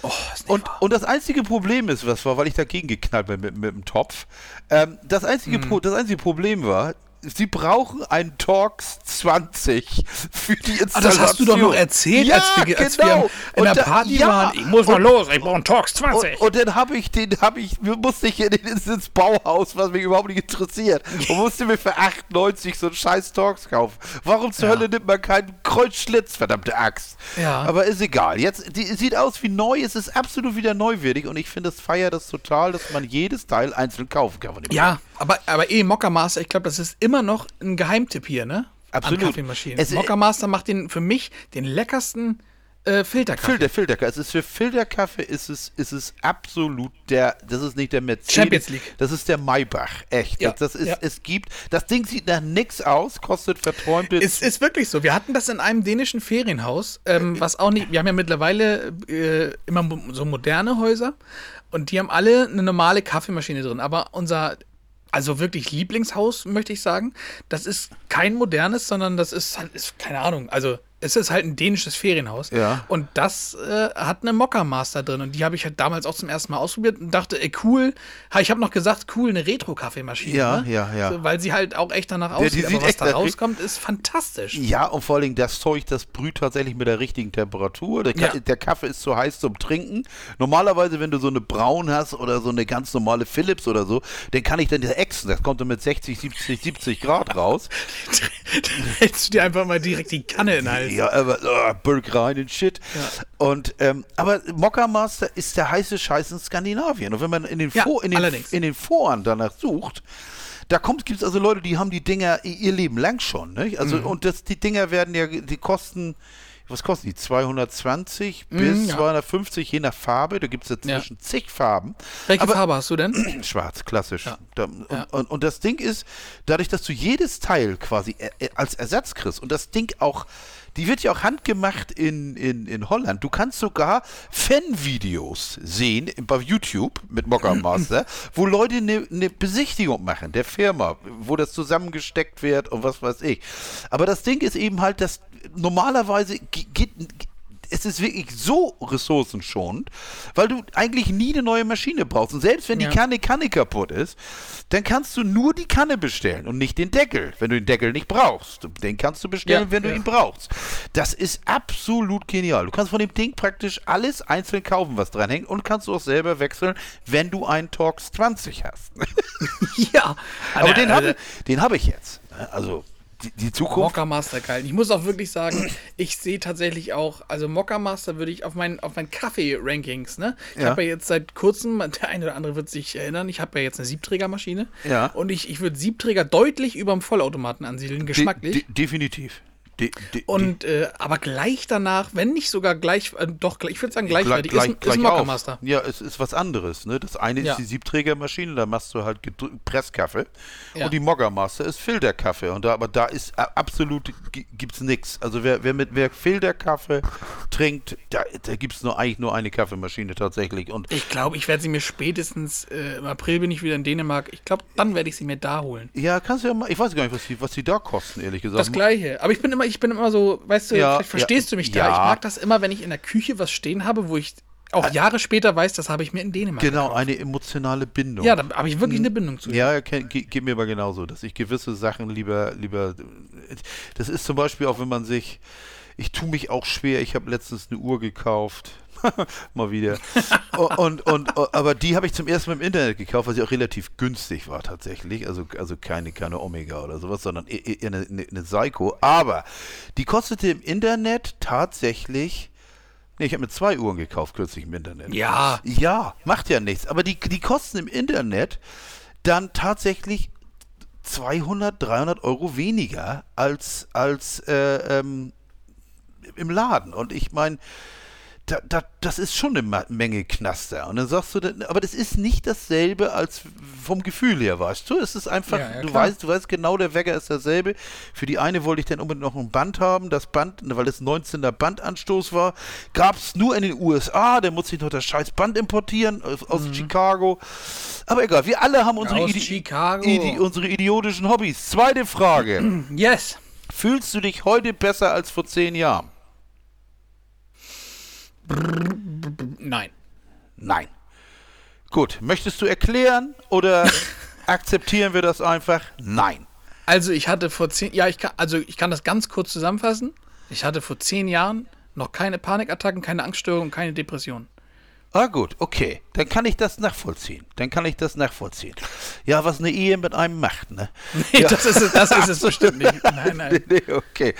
Oh, Und, wahr. und das einzige Problem ist, was war, weil ich dagegen geknallt bin mit, mit dem Topf, ähm, das, einzige Hm. Pro, das einzige Problem war, sie brauchen einen Torx 20 für die Installation. Ah, das hast du doch noch erzählt, ja, als wir, als genau. wir in der da- Party ja. waren. Ich muss mal Und- los, ich brauche einen Torx 20. Und, und dann habe ich den, habe ich, musste ich in, ins, ins Bauhaus, was mich überhaupt nicht interessiert, und musste mir für 98 so einen scheiß Torx kaufen. Warum zur Ja. Hölle nimmt man keinen Kreuzschlitz, verdammte Axt? Ja. Aber ist egal. Jetzt, die sieht aus wie neu, es ist absolut wieder neuwertig und ich finde, es feiert das total, dass man jedes Teil einzeln kaufen kann. ja, aber, aber eh, Mockermaster, ich glaube, das ist immer noch ein Geheimtipp hier, ne? Absolut. An Kaffeemaschinen. Es- Mockermaster macht den für mich den leckersten äh, Filterkaffee. Filter, Filterkaffee. Es ist für Filterkaffee ist es, ist es absolut der, das ist nicht der Mercedes. Champions League. Das ist der Maybach. Echt. Ja, das, das ist, ja. es gibt, das Ding sieht nach nix aus, kostet verträumte. Es ist wirklich so. Wir hatten das in einem dänischen Ferienhaus, ähm, was auch nicht. Wir haben ja mittlerweile äh, immer so moderne Häuser und die haben alle eine normale Kaffeemaschine drin. Aber unser, also wirklich Lieblingshaus, möchte ich sagen, das ist kein modernes, sondern das ist halt, ist, keine Ahnung, also. Es ist halt ein dänisches Ferienhaus. Ja. Und das äh, hat eine Mokka-Master drin. Und die habe ich halt damals auch zum ersten Mal ausprobiert und dachte, ey, cool. Ich habe noch gesagt, cool, eine Retro-Kaffeemaschine. Ja, ne? ja, ja. So, weil sie halt auch echt danach die aussieht. sieht Aber was da rauskommt, ist fantastisch. ja, und vor allen Dingen das Zeug, das brüht tatsächlich mit der richtigen Temperatur. Der, Ka Ja. der Kaffee ist zu heiß zum Trinken. Normalerweise, wenn du so eine Braun hast oder so eine ganz normale Philips oder so, dann kann ich dann der Echsen, das kommt dann mit 60, 70, 70 Grad raus. Dann hältst du dir einfach mal direkt die Kanne in den Hals. Ja, aber oh, Burg rein in Shit. Und ähm, aber Mockermaster ist der heiße Scheiß in Skandinavien. Und wenn man in den, Ja, Vor, in den, in den Foren danach sucht, da gibt es also Leute, die haben die Dinger ihr Leben lang schon. Ne? Also Mhm. und das, die Dinger werden ja, die kosten. Was kosten die? 220 bis Mhm, ja. 250, je nach Farbe. Da gibt es dazwischen zig Farben. Welche Aber- Farbe hast du denn? Schwarz, klassisch. Da, und, Ja. und, und das Ding ist, dadurch, dass du jedes Teil quasi äh, äh, als Ersatz kriegst und das Ding auch, die wird ja auch handgemacht in, in, in Holland. Du kannst sogar Fan-Videos sehen bei YouTube mit Mocker Master, wo Leute eine ne Besichtigung machen der Firma, wo das zusammengesteckt wird und was weiß ich. Aber das Ding ist eben halt, dass normalerweise ge- geht es ist wirklich so ressourcenschonend, weil du eigentlich nie eine neue Maschine brauchst. Und selbst wenn Ja. die Kanne, Kanne kaputt ist, dann kannst du nur die Kanne bestellen und nicht den Deckel, wenn du den Deckel nicht brauchst. Den kannst du bestellen, Ja, wenn du ja. ihn brauchst. Das ist absolut genial. Du kannst von dem Ding praktisch alles einzeln kaufen, was dran hängt und kannst du auch selber wechseln, wenn du einen Torx 20 hast. ja. Aber Also, den also, habe den hab ich jetzt. Also die, die Zukunft. Mokka Master geil. Ich muss auch wirklich sagen, ich sehe tatsächlich auch, also Mokka Master würde ich auf meinen auf meinen Kaffee-Rankings, ne? Ich Ja. habe ja jetzt seit kurzem, der eine oder andere wird sich erinnern, ich habe ja jetzt eine Siebträgermaschine. Ja. Und ich, ich würde Siebträger deutlich über dem Vollautomaten ansiedeln, De, geschmacklich. de, definitiv. De, de, und äh, aber gleich danach, wenn nicht sogar gleich, äh, doch, ich würde sagen Gleich- gleichwertig, gleich- ist, gleich ist ein. Master. Ja, es ist was anderes. Ne? Das eine Ja. ist die Siebträgermaschine, da machst du halt Presskaffee. Ja. Und die Master ist Filterkaffee. Und da, aber da ist a- absolut gi- gibt's nichts. Also wer, wer mit wer Filterkaffee trinkt, da, da gibt's nur eigentlich nur eine Kaffeemaschine tatsächlich. Und Ich glaube, ich werde sie mir spätestens, äh, im April bin ich wieder in Dänemark, ich glaube, dann werde ich sie mir da holen. ja, kannst du ja mal, ich weiß gar nicht, was die, was die da kosten, ehrlich gesagt. Das gleiche. Aber ich bin immer, ich bin immer so, weißt du, Ja, vielleicht verstehst ja, du mich da. ja. Ich mag das immer, wenn ich in der Küche was stehen habe, wo ich auch Jahre später weiß, das habe ich mir in Dänemark Genau, gekauft. eine emotionale Bindung. Ja, da habe ich wirklich eine Bindung zu. Ja, ke- ge- geht mir aber genauso, dass ich gewisse Sachen lieber, lieber, das ist zum Beispiel auch, wenn man sich, ich tue mich auch schwer, ich habe letztens eine Uhr gekauft, mal wieder, und, und, und, aber die habe ich zum ersten Mal im Internet gekauft, weil sie auch relativ günstig war tatsächlich, also, also keine, keine Omega oder sowas, sondern eher eher eine, eine, eine Seiko, aber die kostete im Internet tatsächlich Nee, ich habe mir zwei Uhren gekauft kürzlich im Internet. Ja. Ja, macht ja nichts. Aber die, die kosten im Internet dann tatsächlich 200, 300 Euro weniger als, als äh, ähm, im Laden. Und ich meine, da, da, das ist schon eine Menge Knaster. Und dann sagst du, dann, aber das ist nicht dasselbe als vom Gefühl her, weißt du? Es ist einfach, Ja, ja, du weißt, du weißt genau, der Wecker ist derselbe. Für die eine wollte ich dann unbedingt noch ein Band haben. Das Band, weil es 19er Bandanstoß war, gab es nur in den USA. Der muss sich noch das scheiß Band importieren aus, aus Chicago. Aber egal, wir alle haben unsere, Mhm. Idi. Idi unsere idiotischen Hobbys. Zweite Frage. Yes. Fühlst du dich heute besser als vor zehn Jahren? Nein. Nein. Gut, möchtest du erklären oder akzeptieren wir das einfach? Nein. Also ich hatte vor zehn, ja, ich kann, also ich kann das ganz kurz zusammenfassen. Ich hatte vor zehn Jahren noch keine Panikattacken, keine Angststörungen, keine Depressionen. Ah gut, okay. Dann kann ich das nachvollziehen. Dann kann ich das nachvollziehen. Ja, was eine Ehe mit einem macht, ne? Nee, ja. das ist es, das ist es bestimmt nicht. Nein, nein. Nee, okay.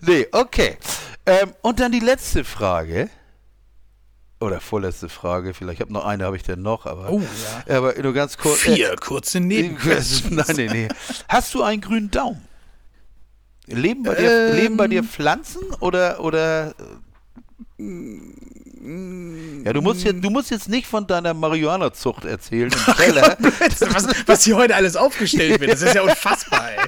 Nee, okay. Ähm, und dann die letzte Frage. Oder vorletzte Frage. Vielleicht habe noch eine, habe ich denn noch, aber. Oh, ja. Aber nur ganz kurz. äh, Vier kurze Nebenquests. Nein, nee, nee. Hast du einen grünen Daumen? Leben bei dir, Ähm. leben bei dir Pflanzen oder oder ja, du musst jetzt, du musst jetzt nicht von deiner Marihuana-Zucht erzählen im Keller. was, was hier heute alles aufgestellt wird, das ist ja unfassbar, ey.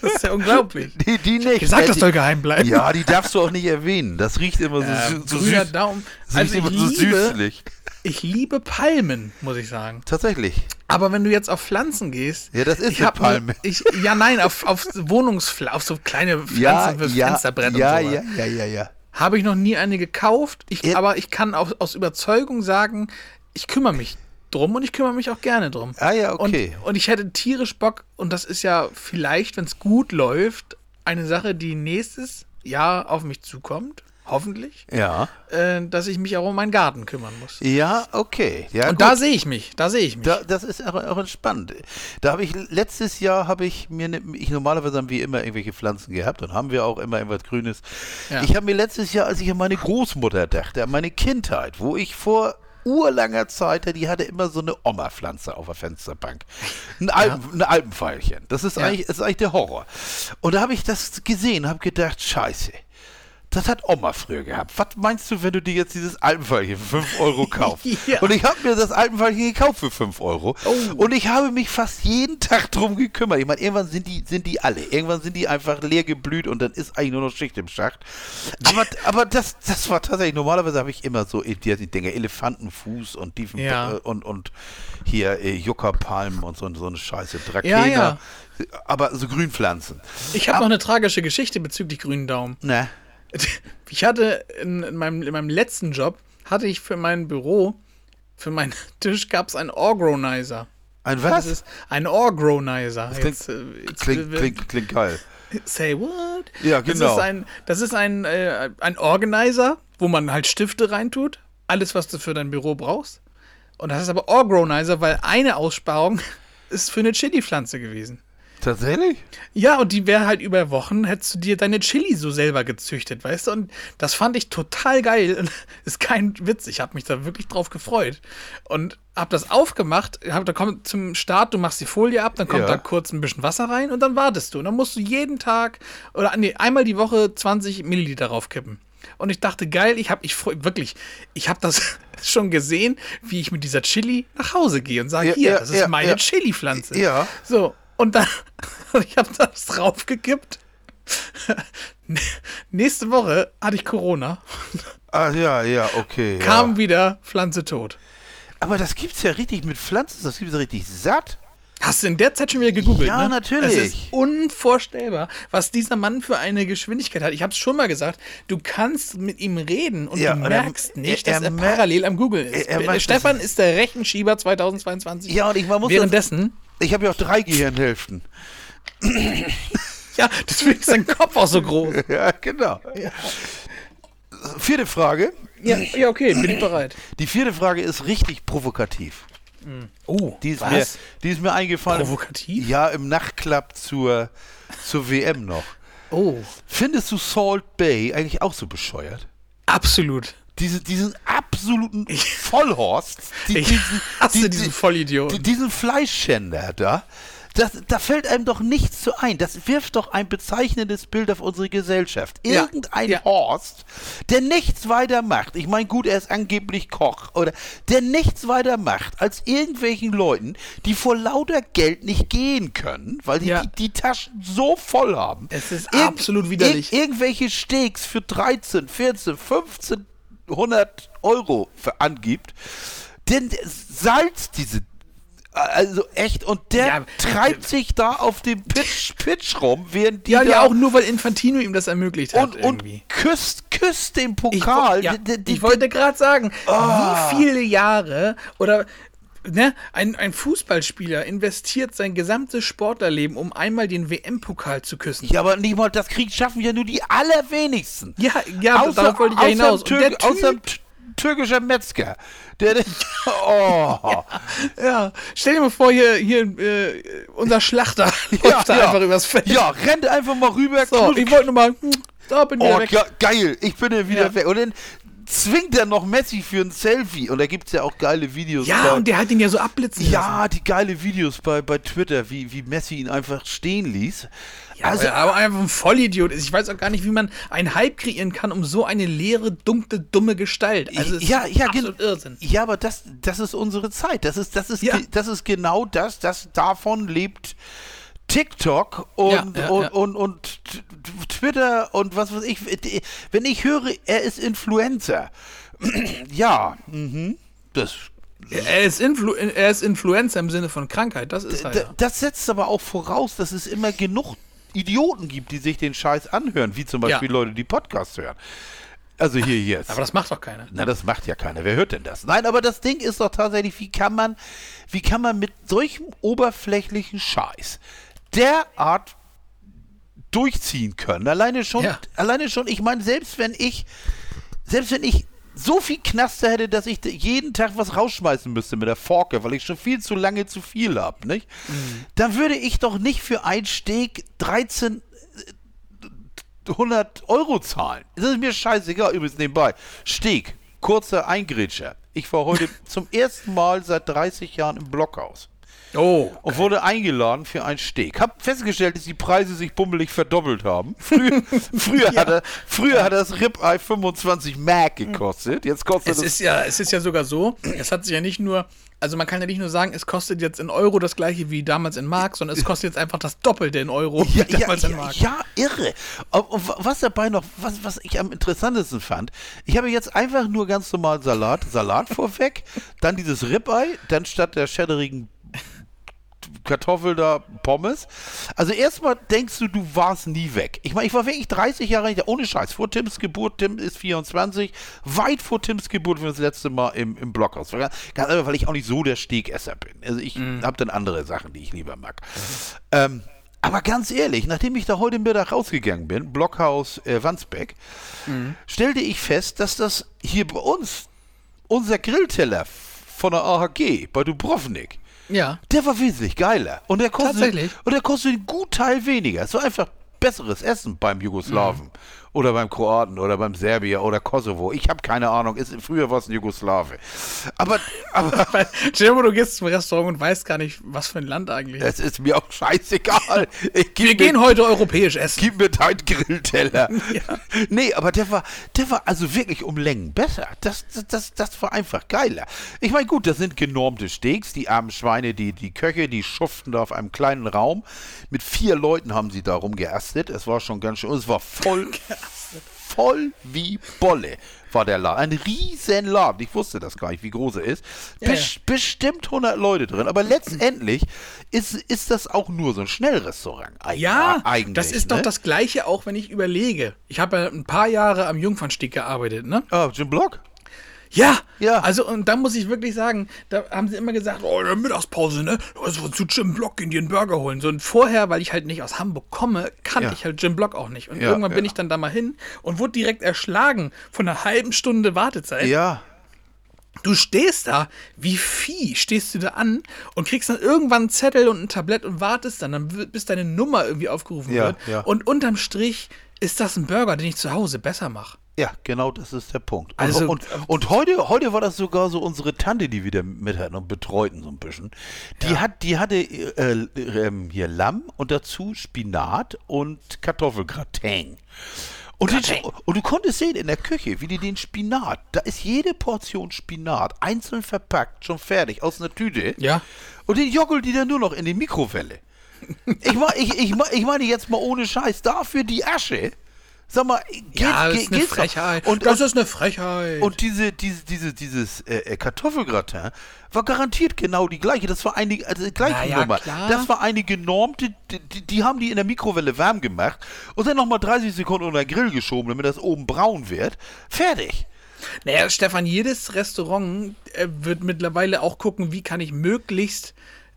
Das ist ja unglaublich. Die, die nicht. Äh, das soll geheim bleiben. Ja, die darfst du auch nicht erwähnen. Das riecht immer so, sü- so grüner süß. Daumen. Das Also riecht immer so liebe, süßlich. ich liebe Palmen, muss ich sagen. Tatsächlich. Aber wenn du jetzt auf Pflanzen gehst. Ja, das ist ich eine ne- Palme. Ich, ja, nein, auf, auf Wohnungspflanzen, auf so kleine Pflanzen Ja, fürs ja, Fensterbrett ja, und so. ja, ja, ja, ja. Habe ich noch nie eine gekauft. Ich, Ja. Aber ich kann auch aus Überzeugung sagen, ich kümmere mich drum und ich kümmere mich auch gerne drum. Ah ja, okay. Und, und ich hätte tierisch Bock, und das ist ja vielleicht, wenn es gut läuft, eine Sache, die nächstes Jahr auf mich zukommt, hoffentlich, Ja. äh, dass ich mich auch um meinen Garten kümmern muss. Ja, okay. Ja, und gut. da sehe ich mich, da sehe ich mich. Da, das ist auch, auch entspannt. Da habe ich letztes Jahr habe ich mir ne, ich normalerweise haben wir immer irgendwelche Pflanzen gehabt und haben wir auch immer irgendwas Grünes. Ja. Ich habe mir letztes Jahr, als ich an meine Großmutter dachte, an meine Kindheit, wo ich vor urlanger Zeit, die hatte immer so eine Oma-Pflanze auf der Fensterbank. Ein, Alpen, ein Alpenpfeilchen. Das ist, Ja. eigentlich, das ist eigentlich der Horror. Und da habe ich das gesehen, habe gedacht, scheiße. Das hat Oma früher gehabt. Was meinst du, wenn du dir jetzt dieses Alpenfallchen für 5 Euro kaufst? Ja. Und ich habe mir das Alpenfallchen gekauft für 5 Euro. Oh. Und ich habe mich fast jeden Tag drum gekümmert. Ich meine, irgendwann sind die, sind die alle. Irgendwann sind die einfach leer geblüht und dann ist eigentlich nur noch Schicht im Schacht. Aber, aber das, das war tatsächlich, normalerweise habe ich immer so, die, die Dinge, Elefantenfuß und Diefen Ja. äh, und, und hier äh, Juckerpalmen und so, so eine Scheiße. Drakena. Ja, Aber so Grünpflanzen. Ich habe noch eine tragische Geschichte bezüglich grünen Daumen. Ne? Ich hatte in, in, meinem, in meinem letzten Job, hatte ich für mein Büro, für meinen Tisch gab es einen Organizer. Ein Das was? ist ein Organizer. klingt- Jetzt, äh, jetzt Klingt, klingt, klingt geil. Say what? Ja, Das genau. ist ein, das ist ein, äh, ein Organizer, wo man halt Stifte reintut. Alles, was du für dein Büro brauchst. Und das ist aber Organizer, weil eine Aussparung ist für eine Chili-Pflanze gewesen. Tatsächlich? Ja, und die wäre halt über Wochen, hättest du dir deine Chili so selber gezüchtet, weißt du? Und das fand ich total geil. Und ist kein Witz, ich habe mich da wirklich drauf gefreut. Und hab das aufgemacht, hab, da kommt zum Start, du machst die Folie ab, dann kommt Ja. da kurz ein bisschen Wasser rein und dann wartest du. Und dann musst du jeden Tag oder nee, einmal die Woche 20 Milliliter draufkippen. Und ich dachte, geil, ich habe, ich freu- wirklich, ich habe das schon gesehen, wie ich mit dieser Chili nach Hause gehe und sage, Ja, hier, ja, das ist meine. Chili-Pflanze. Ja. So, und dann, ich habe das draufgekippt. Nächste Woche hatte ich Corona, Ah, ja, ja, okay. kam ja. wieder Pflanze tot. Aber das gibt's ja richtig mit Pflanzen, das gibt's ja richtig satt. Hast du in der Zeit schon wieder gegoogelt? Ja, ne? natürlich. Es ist unvorstellbar, was dieser Mann für eine Geschwindigkeit hat. Ich habe es schon mal gesagt, du kannst mit ihm reden und Ja, du und er- merkst nicht, er- dass er er, parallel am Google ist. er- er weiß, Stefan ist der Rechenschieber 2022. Ja, und ich man muss Währenddessen, das, Ich habe ja auch drei Gehirnhälften. ja, deswegen ist sein Kopf auch so groß. Ja, genau. Vierte Frage. Ja, ja, okay, bin ich bereit. Die vierte Frage ist richtig provokativ. Oh, Die ist, was? mir, die ist mir eingefallen. Provokativ? Ja, im Nachtclub zur, zur WM noch. Oh, Findest du Salt Bay eigentlich auch so bescheuert? absolut. Diese, diesen absoluten Vollhorst. Die, Ich diesen, hasse die- diesen die- Vollidioten. die- Diesen Fleischschänder da. Das, da fällt einem doch nichts zu ein. Das wirft doch ein bezeichnendes Bild auf unsere Gesellschaft. Ja, Irgendein ja. Horst, der nichts weiter macht. Ich meine, gut, er ist angeblich Koch. Oder der nichts weiter macht, als irgendwelchen Leuten, die vor lauter Geld nicht gehen können, weil die Ja. die, die Taschen so voll haben. Es ist absolut widerlich. Ir irgendwelche Steaks für 13, 14, 1500 Euro für angibt. Denn salzt diese. Also echt, und der Ja, treibt sich da auf dem Pitch, Pitch rum, während die Ja, da ja, auch nur, weil Infantino ihm das ermöglicht hat und, und küsst, küsst den Ich, Pokal. wo- ja, Die- die- ich wollte gerade sagen, Ah. wie viele Jahre oder ne, ein, ein Fußballspieler investiert sein gesamtes Sportlerleben, um einmal den WM-Pokal zu küssen. ja, aber nicht mal das Krieg schaffen ja nur die allerwenigsten. Ja, ja, darauf wollte ich ja außer hinaus. Tür, außer türkischer Metzger. Der, der oh. ja, stell dir mal vor, hier, hier äh, unser Schlachter läuft da einfach übers Feld. Ja, rennt einfach mal rüber. So, ich wollte nur mal, hm, da bin ich oh, weg. ge geil, ich bin ja wieder Ja. weg. Und dann zwingt er noch Messi für ein Selfie. Und da gibt es ja auch geile Videos. Ja, bei, und der hat ihn ja so abblitzen lassen. ja, die geile Videos bei, bei Twitter, wie, wie Messi ihn einfach stehen ließ. Ja, also, aber einfach ein Vollidiot ist. Ich weiß auch gar nicht, wie man einen Hype kreieren kann um so eine leere, dunkle, dumme Gestalt. Also ja, ja, absolut Irrsinn. ja, aber das, das ist unsere Zeit. Das ist, das ist, Ja. das ist genau das, das davon lebt TikTok und, Ja, ja, und, ja. Und, und, Twitter und was weiß ich. Wenn ich höre, er ist Influencer, ja, mhm, das, Er ist, Influ er ist Influencer im Sinne von Krankheit, das ist Ja. das setzt aber auch voraus, dass es immer genug Idioten gibt, die sich den Scheiß anhören, wie zum Beispiel Ja. Leute, die Podcasts hören. Also hier jetzt. Aber das macht doch keiner. Na, das macht ja keiner. Wer hört denn das? Nein, aber das Ding ist doch tatsächlich, wie kann man, wie kann man mit solchem oberflächlichen Scheiß derart durchziehen können? Alleine schon, Ja. alleine schon, ich meine, selbst wenn ich, selbst wenn ich so viel Knaster hätte, dass ich jeden Tag was rausschmeißen müsste mit der Forke, weil ich schon viel zu lange zu viel habe, nicht? Dann würde ich doch nicht für ein Steak 13 100 Euro zahlen. Das ist mir scheißegal, übrigens nebenbei. Steak, kurzer Eingrätscher. Ich war heute zum ersten Mal seit 30 Jahren im Blockhaus Oh. und wurde eingeladen für ein Steak. Hab festgestellt, dass die Preise sich bummelig verdoppelt haben. Früher, früher, hat, er, früher hat das Ribeye 25 Mark gekostet. Jetzt kostet Es es. ist ja, es ist ja sogar so, es hat sich ja nicht nur, also man kann ja nicht nur sagen, es kostet jetzt in Euro das gleiche wie damals in Mark, sondern es kostet jetzt einfach das Doppelte in Euro Ja, wie ja, damals in ja, Mark. ja, irre. Und, und wa- was dabei noch, was, was ich am interessantesten fand, ich habe jetzt einfach nur ganz normal Salat, Salat vorweg, dann dieses Ribeye, dann statt der schäderigen Kartoffel da Pommes. Also erstmal denkst du, du warst nie weg. Ich meine, ich war wirklich 30 Jahre nicht, ohne Scheiß, vor Tims Geburt, Tim ist 24, weit vor Tims Geburt für das letzte Mal im, im Blockhaus. Ganz ganz einfach, weil ich auch nicht so der Stegesser bin. Also ich habe dann andere Sachen, die ich lieber mag. Ähm, aber ganz ehrlich, nachdem ich da heute Mittag rausgegangen bin, Blockhaus äh, Wandsbeck, stellte ich fest, dass das hier bei uns, unser Grillteller von der AHG bei Dubrovnik, Ja. Der war wesentlich geiler. Und der kostet, Tatsächlich? Und der kostet einen guten Teil weniger. Es war einfach besseres Essen beim Jugoslawen. Oder beim Kroaten oder beim Serbier oder Kosovo. Ich habe keine Ahnung. Ist, früher war es ein Jugoslawe. Aber, aber vor, du gehst zum Restaurant und weißt gar nicht, was für ein Land eigentlich. es ist mir auch scheißegal. Wir mir- gehen heute europäisch essen. Gib mir deinen Grillteller. Ja. Nee, aber der war, der war also wirklich um Längen besser. Das, das, das, das war einfach geiler. Ich meine, gut, das sind genormte Steaks. Die armen Schweine, die, die Köche, die schuften da auf einem kleinen Raum. Mit vier Leuten haben sie da rumgeastet. Es war schon ganz schön, und es war voll, voll wie Bolle war der Laden. Ein riesen Laden. Ich wusste das gar nicht, wie groß er ist. Ja, Bes- Bestimmt 100 Leute drin. Aber letztendlich ist, ist das auch nur so ein Schnellrestaurant. Eig- Ja, eigentlich. das ist ne? doch das Gleiche, auch wenn ich überlege. Ich habe ja ein paar Jahre am Jungfernstieg gearbeitet, ne? Ah, Jim Block? Ja, Ja. Also, und da muss ich wirklich sagen, da haben sie immer gesagt, oh, in der Mittagspause, ne? Also zu Jim Block in dir einen Burger holen. So, und vorher, weil ich halt nicht aus Hamburg komme, kannte Ja. ich halt Jim Block auch nicht. Und Ja, irgendwann bin ich dann da mal hin und wurde direkt erschlagen von einer halben Stunde Wartezeit. Ja. Du stehst da, wie Vieh, stehst du da an und kriegst dann irgendwann einen Zettel und ein Tablett und wartest dann, dann bis deine Nummer irgendwie aufgerufen wird. ja. Und unterm Strich ist das ein Burger, den ich zu Hause besser mache. Ja, genau das ist der Punkt. Und, Also- und, und heute, heute war das sogar so unsere Tante, die wieder mit hatten und betreuten so ein bisschen. Die hat, die hatte äh, äh, ähm, hier Lamm und dazu Spinat und Kartoffelgratin. Und, und du konntest sehen in der Küche, wie die den Spinat, da ist jede Portion Spinat einzeln verpackt, schon fertig, aus einer Tüte. Ja. Und den joggelt die dann nur noch in die Mikrowelle. Ich, ich, ich, ich meine jetzt mal ohne Scheiß, dafür die Asche. Sag mal, geht, Ja, das geht, ist eine geht's noch? Frechheit. Und, das und, ist eine Frechheit. und diese, diese, diese, dieses äh, äh, Kartoffelgratin war garantiert genau die gleiche. Das war eine also die gleiche Na ja, Nummer. klar. Das war eine genormte, die, die, die haben die in der Mikrowelle warm gemacht und dann nochmal 30 Sekunden unter den Grill geschoben, damit das oben braun wird. Fertig. Naja, Stefan, jedes Restaurant äh, wird mittlerweile auch gucken, wie kann ich möglichst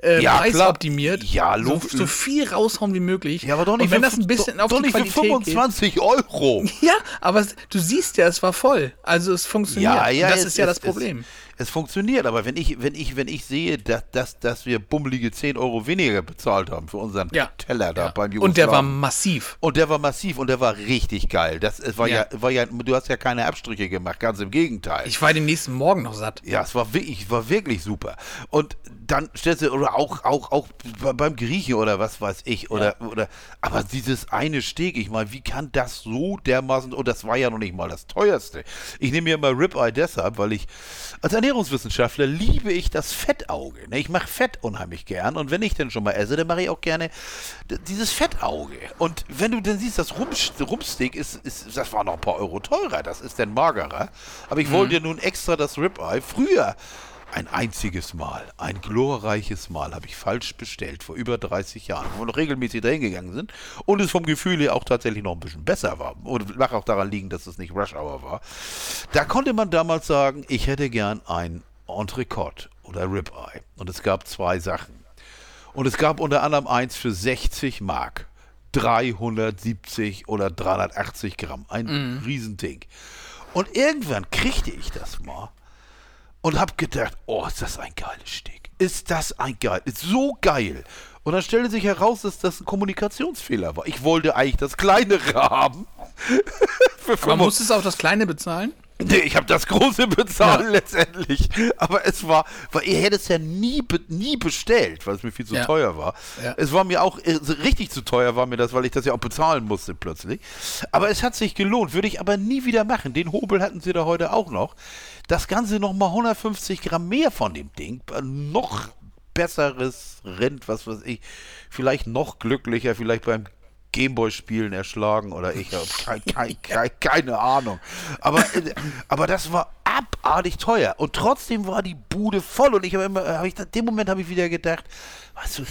äh, Ja, preisoptimiert. Ja, so, log- so viel raushauen wie möglich. Ja, aber doch nicht Und wenn für, das ein bisschen doch, auf doch die nicht für Qualität 25 Euro. geht. Ja, aber du siehst ja, es war voll. Also es funktioniert. Ja, ja, das es- ist ja das Problem. Es, es funktioniert, aber wenn ich, wenn ich, wenn ich sehe, dass, dass, dass wir bummelige 10 Euro weniger bezahlt haben für unseren ja. Teller da ja. beim Und der war Jugoslawen. massiv. Und der war massiv und der war richtig geil. Das es war ja. Ja. war ja, du hast ja keine Abstriche gemacht, ganz im Gegenteil. Ich war den nächsten Morgen noch satt. ja, es war wirklich, war wirklich super. Und dann stellst du, oder auch, auch, auch be- beim Griechen oder was weiß ich, oder, oder, aber dieses eine Steak, ich meine, wie kann das so dermaßen, und das war ja noch nicht mal das teuerste. Ich nehme mir mal Ribeye deshalb, weil ich, als Ernährungswissenschaftler liebe ich das Fettauge. Ne? Ich mache Fett unheimlich gern und wenn ich denn schon mal esse, dann mache ich auch gerne dieses Fettauge. Und wenn du dann siehst, das Rum, Rumpsteak ist, ist, das war noch ein paar Euro teurer, das ist dann magerer. Aber ich wollte nun extra das Ribeye. Früher ein einziges Mal, ein glorreiches Mal habe ich falsch bestellt, vor über 30 Jahren, wo wir noch regelmäßig dahin gegangen sind und es vom Gefühl her auch tatsächlich noch ein bisschen besser war. Und mag auch daran liegen, dass es nicht Rush Hour war. Da konnte man damals sagen, ich hätte gern ein Entrecote oder Ribeye. Und es gab zwei Sachen. Und es gab unter anderem eins für 60 Mark. 370 oder 380 Gramm. Ein Riesending. Und irgendwann kriegte ich das mal und hab gedacht, oh, ist das ein geiles Steak. Ist das ein geil, ist so geil. Und dann stellte sich heraus, dass das ein Kommunikationsfehler war. Ich wollte eigentlich das kleinere haben. Aber 25 musstest du auch das Kleine bezahlen? Nee, ich habe das große bezahlt Ja. letztendlich. Aber es war, weil ihr hättet es ja nie, nie bestellt, weil es mir viel zu Ja. teuer war. Ja. Es war mir auch, richtig zu teuer war mir das, weil ich das ja auch bezahlen musste plötzlich. Aber es hat sich gelohnt, würde ich aber nie wieder machen. Den Hobel hatten sie da heute auch noch. Das Ganze nochmal 150 Gramm mehr von dem Ding. äh, Noch besseres Rind, was weiß ich. Vielleicht noch glücklicher, vielleicht beim Gameboy-Spielen erschlagen oder ich habe kein, kein, kein, keine Ahnung. Aber, aber das war abartig teuer und trotzdem war die Bude voll und ich habe immer, hab ich, in dem Moment habe ich wieder gedacht, weißt du,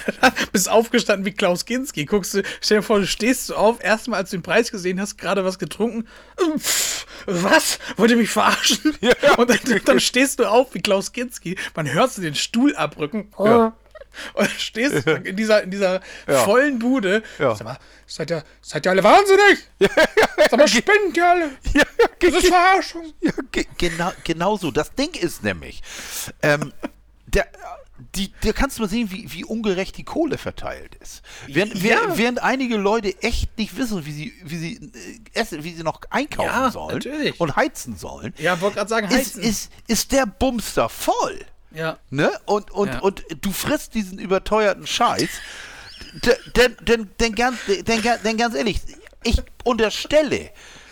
Bist aufgestanden wie Klaus Kinski. Guckst du, stell dir vor, du stehst so auf, erstmal als du den Preis gesehen hast, gerade was getrunken. Ähm, Was? Wollt ihr mich verarschen? Und dann, dann stehst du auf wie Klaus Kinski. Man hört so den Stuhl abrücken. Ja. Und stehst in dieser, in dieser Ja. vollen Bude. Ja. Sag mal, seid ihr, seid ihr alle wahnsinnig? Sag mal, spinnt ihr alle? ja, Das ist Verarschung. Ja, ge genau, genau so. Das Ding ist nämlich, ähm, der, die, da kannst du mal sehen, wie, wie ungerecht die Kohle verteilt ist. Während, während, während einige Leute echt nicht wissen, wie sie, wie sie äh, essen, wie sie noch einkaufen sollen natürlich. und heizen sollen, Ja, wollte gerade sagen, ist, heizen. ist, ist der Bumster voll. Ja. Ne? Und, und, Ja. und du frisst diesen überteuerten Scheiß. Denn, denn, denn, ganz, denn, denn ganz ehrlich, ich unterstelle,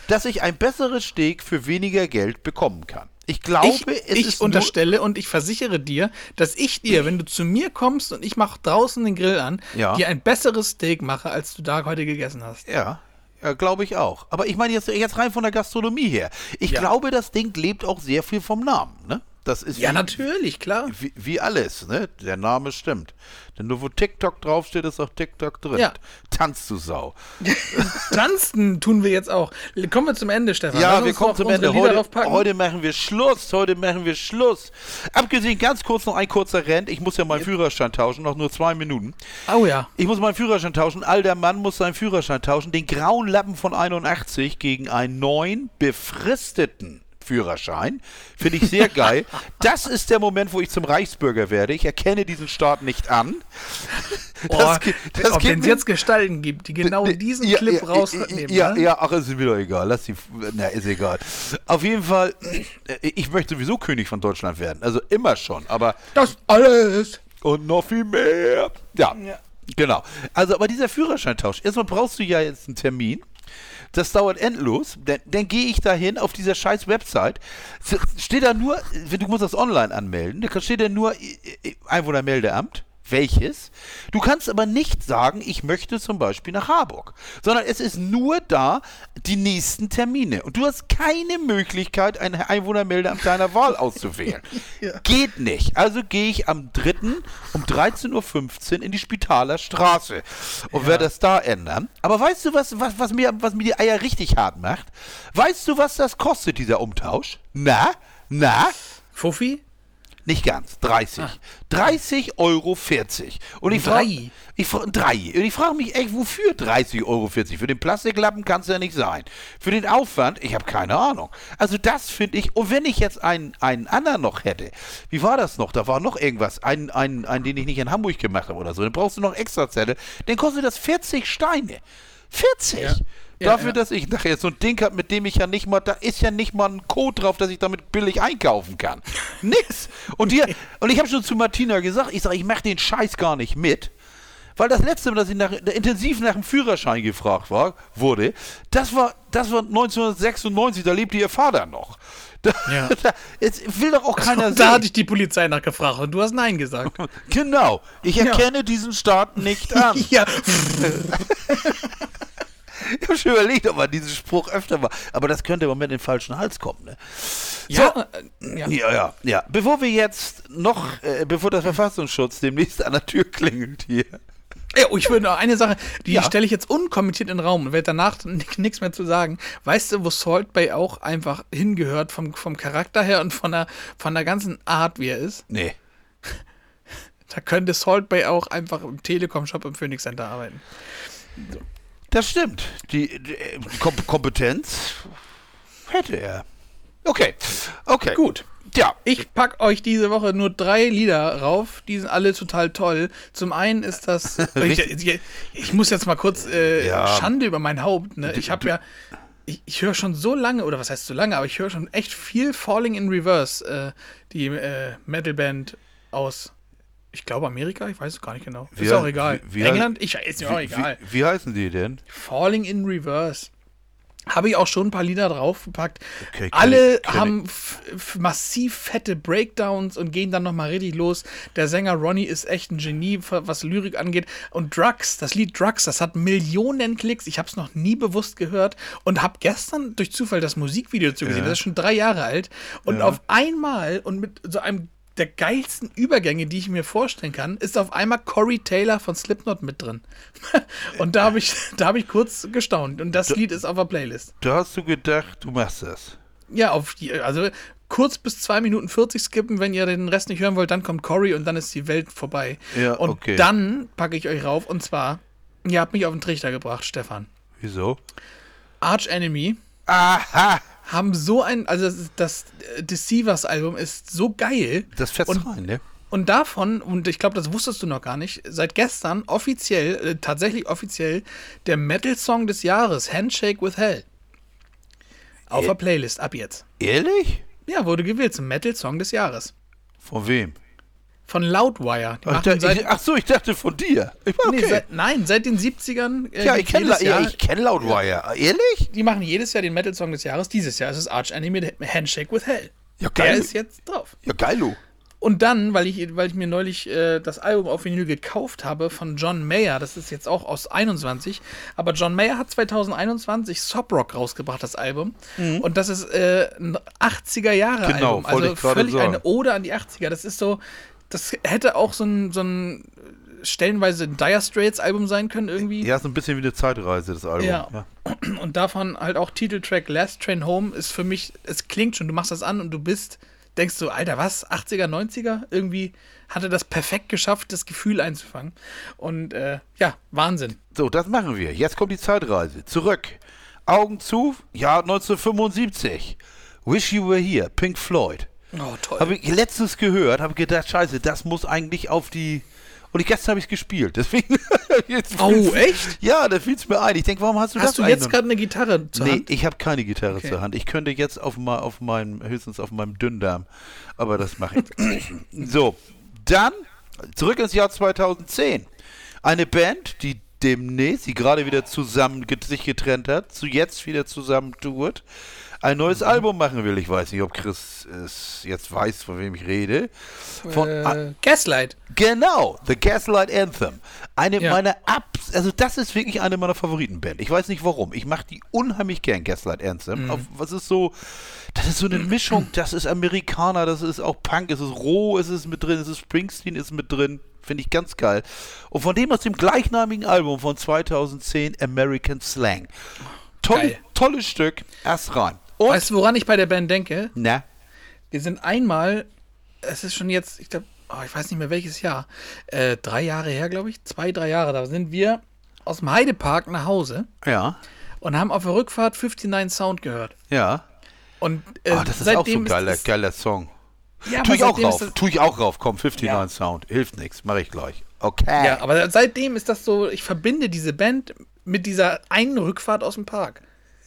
dass ich ein besseres Steak für weniger Geld bekommen kann. Ich glaube, Ich, es ich ist unterstelle und ich versichere dir, dass ich dir, wenn du zu mir kommst und ich mache draußen den Grill an, Ja. dir ein besseres Steak mache, als du da heute gegessen hast. Ja, ja glaube ich auch. Aber ich meine jetzt, jetzt rein von der Gastronomie her. Ich Ja. glaube, das Ding lebt auch sehr viel vom Namen. Ne? Das ist Ja, wie, natürlich, klar. Wie, wie alles, ne? Der Name stimmt. Denn nur wo TikTok draufsteht, ist auch TikTok drin. Ja. Tanzt du Sau. Tanzen tun wir jetzt auch. Kommen wir zum Ende, Stefan. Lass Ja, uns wir kommen zum Ende. Heute, heute machen wir Schluss. Heute machen wir Schluss. Abgesehen, ganz kurz noch ein kurzer Rent. Ich muss ja meinen Führerschein tauschen, noch nur zwei Minuten. Oh ja. Ich muss meinen Führerschein tauschen. Alter Mann muss seinen Führerschein tauschen. Den grauen Lappen von 81 gegen einen neuen, befristeten Führerschein. Finde ich sehr geil. Das ist der Moment, wo ich zum Reichsbürger werde. Ich erkenne diesen Staat nicht an. Boah, ge- das ob es jetzt Gestalten gibt, die genau diesen ja, Clip ja, rausnehmen. Ja, ne? ja, ach, ist mir doch egal. Lass die. Na, ist egal. Auf jeden Fall, äh, ich möchte sowieso König von Deutschland werden. Also immer schon, aber. Das alles. Und noch viel mehr. Ja, Ja. genau. Also, aber dieser Führerscheintausch, erstmal brauchst du ja jetzt einen Termin. Das dauert endlos. Dann, dann gehe ich da hin auf dieser scheiß Website. Steht da nur, du musst das online anmelden, da steht da nur Einwohnermeldeamt. Welches? Du kannst aber nicht sagen, ich möchte zum Beispiel nach Harburg, sondern es ist nur da die nächsten Termine. Und du hast keine Möglichkeit, ein Einwohnermeldeamt deiner Wahl auszuwählen. Geht nicht. Also gehe ich am 3. um 13.15 Uhr in die Spitaler Straße und werde das da ändern. Aber weißt du, was, was, was, mir, was mir die Eier richtig hart macht? Weißt du, was das kostet, dieser Umtausch? Na? Na? Fuffi? Nicht ganz, 30. 30 Euro 40. Und ich Drei. frage ich drei. Und ich frage mich echt, wofür 30 Euro 40? Für den Plastiklappen kann es ja nicht sein. Für den Aufwand, ich habe keine Ahnung. Also das finde ich, und wenn ich jetzt einen, einen anderen noch hätte, wie war das noch? Da war noch irgendwas, einen, einen, einen, den ich nicht in Hamburg gemacht habe oder so, dann brauchst du noch extra Zettel, dann kostet das 40 Steine. 40! Ja. Ja, Dafür, ja. dass ich nachher so ein Ding habe, mit dem ich ja nicht mal, da ist ja nicht mal ein Code drauf, dass ich damit billig einkaufen kann. Nix. Und, die, und ich habe schon zu Martina gesagt, ich sage, ich mache den Scheiß gar nicht mit. Weil das letzte Mal, dass ich nach, intensiv nach dem Führerschein gefragt war, wurde, das war, das war 1996, da lebte ihr Vater noch. Da, Ja. da, jetzt will doch auch keiner da sehen. hatte ich die Polizei nachgefragt und du hast Nein gesagt. Genau. Ich erkenne diesen Staat nicht an. ja. Ich habe schon überlegt, ob man diesen Spruch öfter mal. Aber das könnte im Moment in den falschen Hals kommen. Ne? Ja, äh, ja. Ja, ja, ja. Bevor wir jetzt noch, äh, bevor der Verfassungsschutz demnächst an der Tür klingelt hier. Ja, oh, ich würde noch eine Sache, die Ja. stelle ich jetzt unkommentiert in den Raum und werde danach nichts mehr zu sagen. Weißt du, wo Salt Bay auch einfach hingehört vom, vom Charakter her und von der, von der ganzen Art, wie er ist? Nee. Da könnte Salt Bay auch einfach im Telekom-Shop im Phoenix Center arbeiten. Das stimmt. Die, die äh, Kom Kompetenz hätte er. Okay. Okay. Gut. Ja. Ich pack euch diese Woche nur drei Lieder rauf, die sind alle total toll. Zum einen ist das, ich, ich, ich muss jetzt mal kurz äh, Ja. Schande über mein Haupt. Ne? Ich habe ja, ich, ich höre schon so lange, oder was heißt so lange, aber ich höre schon echt viel Falling in Reverse, äh, die äh, Metalband aus, ich glaube Amerika, ich weiß es gar nicht genau. Wie ist auch egal. wie- wie England, ich ist mir auch egal. wie, wie heißen die denn? Falling in Reverse. Habe ich auch schon ein paar Lieder draufgepackt. Okay, Alle ich- haben massiv fette Breakdowns und gehen dann nochmal richtig los. Der Sänger Ronnie ist echt ein Genie, was Lyrik angeht. Und Drugs, das Lied Drugs, das hat Millionen Klicks. Ich habe es noch nie bewusst gehört und habe gestern durch Zufall das Musikvideo dazu gesehen. Das ist schon drei Jahre alt. Und auf einmal und mit so einem der geilsten Übergänge, die ich mir vorstellen kann, ist auf einmal Corey Taylor von Slipknot mit drin. und da habe ich, da habe ich kurz gestaunt. Und das Lied ist auf der Playlist. Da hast du gedacht, du machst das. Ja, auf die, also kurz bis 2 Minuten 40 skippen, wenn ihr den Rest nicht hören wollt, dann kommt Corey und dann ist die Welt vorbei. Ja, und okay. dann packe ich euch rauf und zwar, ihr habt mich auf den Trichter gebracht, Stefan. Wieso? Arch Enemy Aha! Haben so ein, also das, das äh, Deceivers Album ist so geil. Das fährt's Und- rein, ne? Und davon, und ich glaube, das wusstest du noch gar nicht, seit gestern offiziell, äh, tatsächlich offiziell, der Metal-Song des Jahres, Handshake with Hell. Auf Äh. der Playlist, ab jetzt. Ehrlich? Ja, wurde gewählt zum Metal-Song des Jahres. Von wem? Von Loudwire. Ach, da, seit, ich, ach so, ich dachte von dir. Ich, okay. nee, seit, nein, seit den 70ern. Äh, ja, ich kenne ja, kenn Loudwire. Ehrlich? Die machen jedes Jahr den Metal-Song des Jahres. Dieses Jahr ist es Arch Enemy Handshake with Hell. Ja, Der geil. ist jetzt drauf. Ja, geilo. Und dann, weil ich, weil ich mir neulich äh, das Album auf Vinyl gekauft habe von John Mayer, das ist jetzt auch aus 21, aber John Mayer hat 2021 Sob Rock rausgebracht, das Album. Und das ist äh, ein 80er Jahre Mhm. Genau, Album. wollte Also völlig eine Ode an die 80er. Das ist so, das hätte auch so ein, so ein stellenweise ein Dire Straits Album sein können irgendwie. Ja, ist ein bisschen wie eine Zeitreise, das Album. Ja. Ja. Und davon halt auch Titeltrack Last Train Home ist für mich, es klingt schon, du machst das an und du bist, denkst du, Alter, was? 80er, 90er? Irgendwie hatte das perfekt geschafft, das Gefühl einzufangen. Und äh, ja, Wahnsinn. So, das machen wir. Jetzt kommt die Zeitreise. Zurück. Augen zu, Jahr 1975. Wish You Were Here, Pink Floyd. Oh, toll. Habe ich letztens gehört, habe gedacht, scheiße, das muss eigentlich auf die... Und ich, gestern habe ich es gespielt, deswegen... jetzt Oh, echt? Ja, da fiel es mir ein. Ich denke, warum hast du das Hast du jetzt gerade eine Gitarre zur Nee, Hand? ich habe keine Gitarre Okay. zur Hand. Ich könnte jetzt auf, auf meinem, höchstens auf meinem Dünndarm. Aber das mache ich. so, dann zurück ins Jahr 2010. Eine Band, die demnächst, die gerade wieder zusammen get, sich getrennt hat, zu jetzt wieder zusammen tourt, ein neues Album machen will. Ich weiß nicht, ob Chris es jetzt weiß, von wem ich rede. Von, Äh, Gaslight. Genau, The Gaslight Anthem. Eine Ja. meiner Abs, also das ist wirklich eine meiner Favoritenband. Ich weiß nicht warum. Ich mache die unheimlich gern, Gaslight Anthem. Mhm. Auf, was ist so, das ist so eine Mischung, das ist Amerikaner, das ist auch Punk, es ist roh, es ist mit drin, es ist Springsteen ist mit drin. Finde ich ganz geil. Und von dem aus dem gleichnamigen Album von 2010, American Slang. Tolle, tolles Stück, erst rein. Und, Weißt du, woran ich bei der Band denke? na, Wir sind einmal, es ist schon jetzt, ich glaube, oh, ich weiß nicht mehr welches Jahr, äh, drei Jahre her, glaube ich, zwei, drei Jahre, da sind wir aus dem Heidepark nach Hause ja, und haben auf der Rückfahrt 59 Sound gehört. ja. Und äh, Ah, das ist auch so ein geiler, geiler Song. ja, Tu aber ich auch rauf, das, tu ich auch rauf, komm, 59 Ja. Sound, hilft nichts, mache ich gleich. Okay. Ja, aber seitdem ist das so, ich verbinde diese Band mit dieser einen Rückfahrt aus dem Park.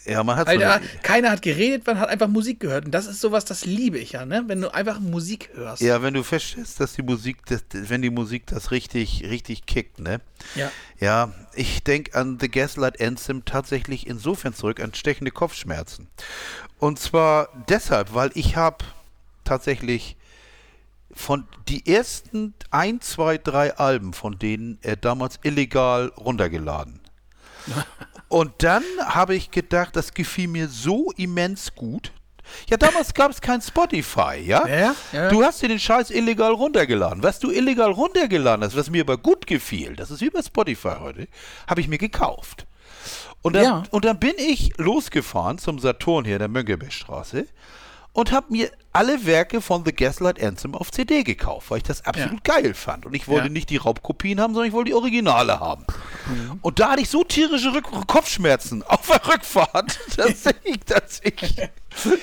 Ja, man hat so keiner hat geredet, man hat einfach Musik gehört. Und das ist sowas, das liebe ich ja, ne? Wenn du einfach Musik hörst. Ja, wenn du feststellst, dass die Musik, das, wenn die Musik das richtig, richtig kickt, ne? Ja. Ja, ich denke an The Gaslight Anthem tatsächlich insofern zurück an stechende Kopfschmerzen. Und zwar deshalb, weil ich habe tatsächlich von die ersten ein, zwei, drei Alben von denen er damals illegal runtergeladen. Und dann habe ich gedacht, das gefiel mir so immens gut. Ja, damals gab es kein Spotify, ja? Ja, ja. Du hast dir den Scheiß illegal runtergeladen. Was du illegal runtergeladen hast, was mir aber gut gefiel, das ist wie bei Spotify heute, habe ich mir gekauft. Und dann, Ja. und dann bin ich losgefahren zum Saturn hier in der Mönckebergstraße und habe mir alle Werke von The Gaslight Anthem auf CD gekauft, weil ich das absolut geil fand. Und ich wollte Ja. nicht die Raubkopien haben, sondern ich wollte die Originale haben. Und da hatte ich so tierische Rück Kopfschmerzen auf der Rückfahrt, dass ich, dass ich,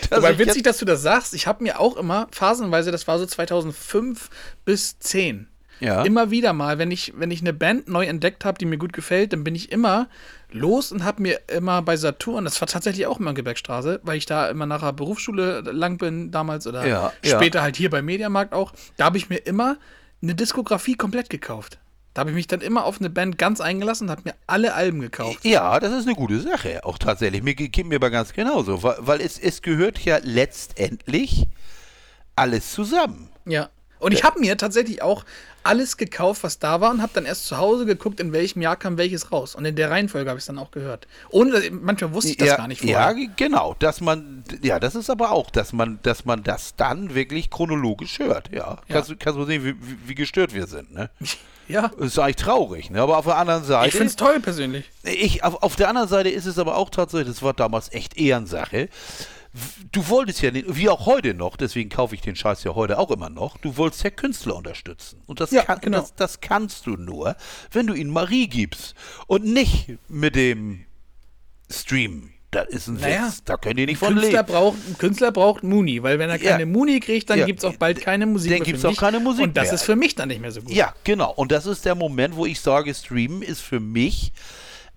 dass Aber ich witzig, dass du das sagst. Ich habe mir auch immer phasenweise, das war so 2005 bis 10, Ja. immer wieder mal, wenn ich, wenn ich eine Band neu entdeckt habe, die mir gut gefällt, dann bin ich immer los und habe mir immer bei Saturn, das war tatsächlich auch Mönckebergstraße, weil ich da immer nach der Berufsschule lang bin damals oder Ja, ja. später halt hier beim Mediamarkt auch, da habe ich mir immer eine Diskografie komplett gekauft. Da habe ich mich dann immer auf eine Band ganz eingelassen und habe mir alle Alben gekauft. Ja, das ist eine gute Sache, auch tatsächlich. Mir geht mir aber ganz genauso, weil, weil es, es gehört ja letztendlich alles zusammen. Ja. Und ich habe mir tatsächlich auch alles gekauft, was da war und habe dann erst zu Hause geguckt, in welchem Jahr kam welches raus. Und in der Reihenfolge habe ich es dann auch gehört. Ohne, manchmal wusste ich das ja, gar nicht Ja, vorher. ge- genau, dass man, ja, das ist aber auch, dass man, dass man das dann wirklich chronologisch hört, ja. Kannst, du- kannst du sehen, wie, wie, wie gestört wir sind, ne? Ja. Das ist eigentlich traurig, ne? Aber auf der anderen Seite. Ich finde es toll persönlich. Ich, auf, auf der anderen Seite ist es aber auch tatsächlich, das war damals echt Ehrensache. Du wolltest ja nicht, wie auch heute noch, deswegen kaufe ich den Scheiß ja heute auch immer noch, du wolltest ja Künstler unterstützen. Und das, Ja, kann, genau. das, das kannst du nur, wenn du ihnen Marie gibst und nicht mit dem Stream. Das ist ein Naja, Witz. Da könnt ihr nicht von Künstler leben. braucht, ein Künstler braucht Muni, weil wenn er Ja. keine Muni kriegt, dann Ja. gibt es auch bald keine Musik Dann mehr gibt's für auch keine Musik Und das mehr. ist für mich dann nicht mehr so gut. Ja, genau. Und das ist der Moment, wo ich sage, Streamen ist für mich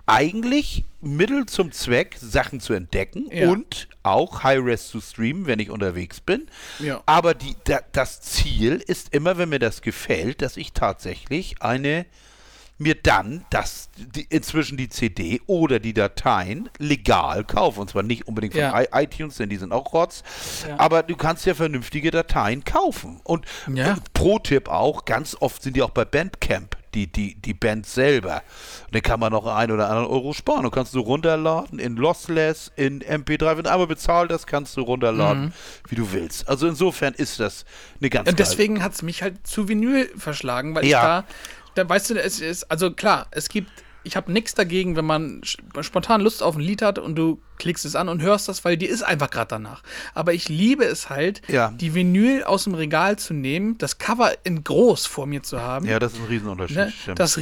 eigentlich Mittel zum Zweck, Sachen zu entdecken Ja. und auch High-Res zu streamen, wenn ich unterwegs bin. Ja. Aber die, da, das Ziel ist immer, wenn mir das gefällt, dass ich tatsächlich eine mir dann das die, inzwischen die CD oder die Dateien legal kaufe. Und zwar nicht unbedingt von Ja. ITunes, denn die sind auch Rotz. Ja. Aber du kannst ja vernünftige Dateien kaufen. Und Ja. äh, Pro-Tipp auch, ganz oft sind die auch bei Bandcamp, die, die, die Band selber. Und dann kann man noch ein oder anderen Euro sparen. Du kannst du runterladen in Lossless, in MP3. Wenn du einmal bezahlt hast, kannst du runterladen, wie du willst. Also insofern ist das eine ganz Und deswegen hat es mich halt zu Vinyl verschlagen, weil Ja. ich da, da weißt du, es ist, also klar, es gibt, ich habe nichts dagegen, wenn man spontan Lust auf ein Lied hat und du klickst es an und hörst das, weil dir ist einfach gerade danach. Aber ich liebe es halt, Ja. die Vinyl aus dem Regal zu nehmen, das Cover in groß vor mir zu haben. Ja, das ist ein Riesenunterschied. ne, das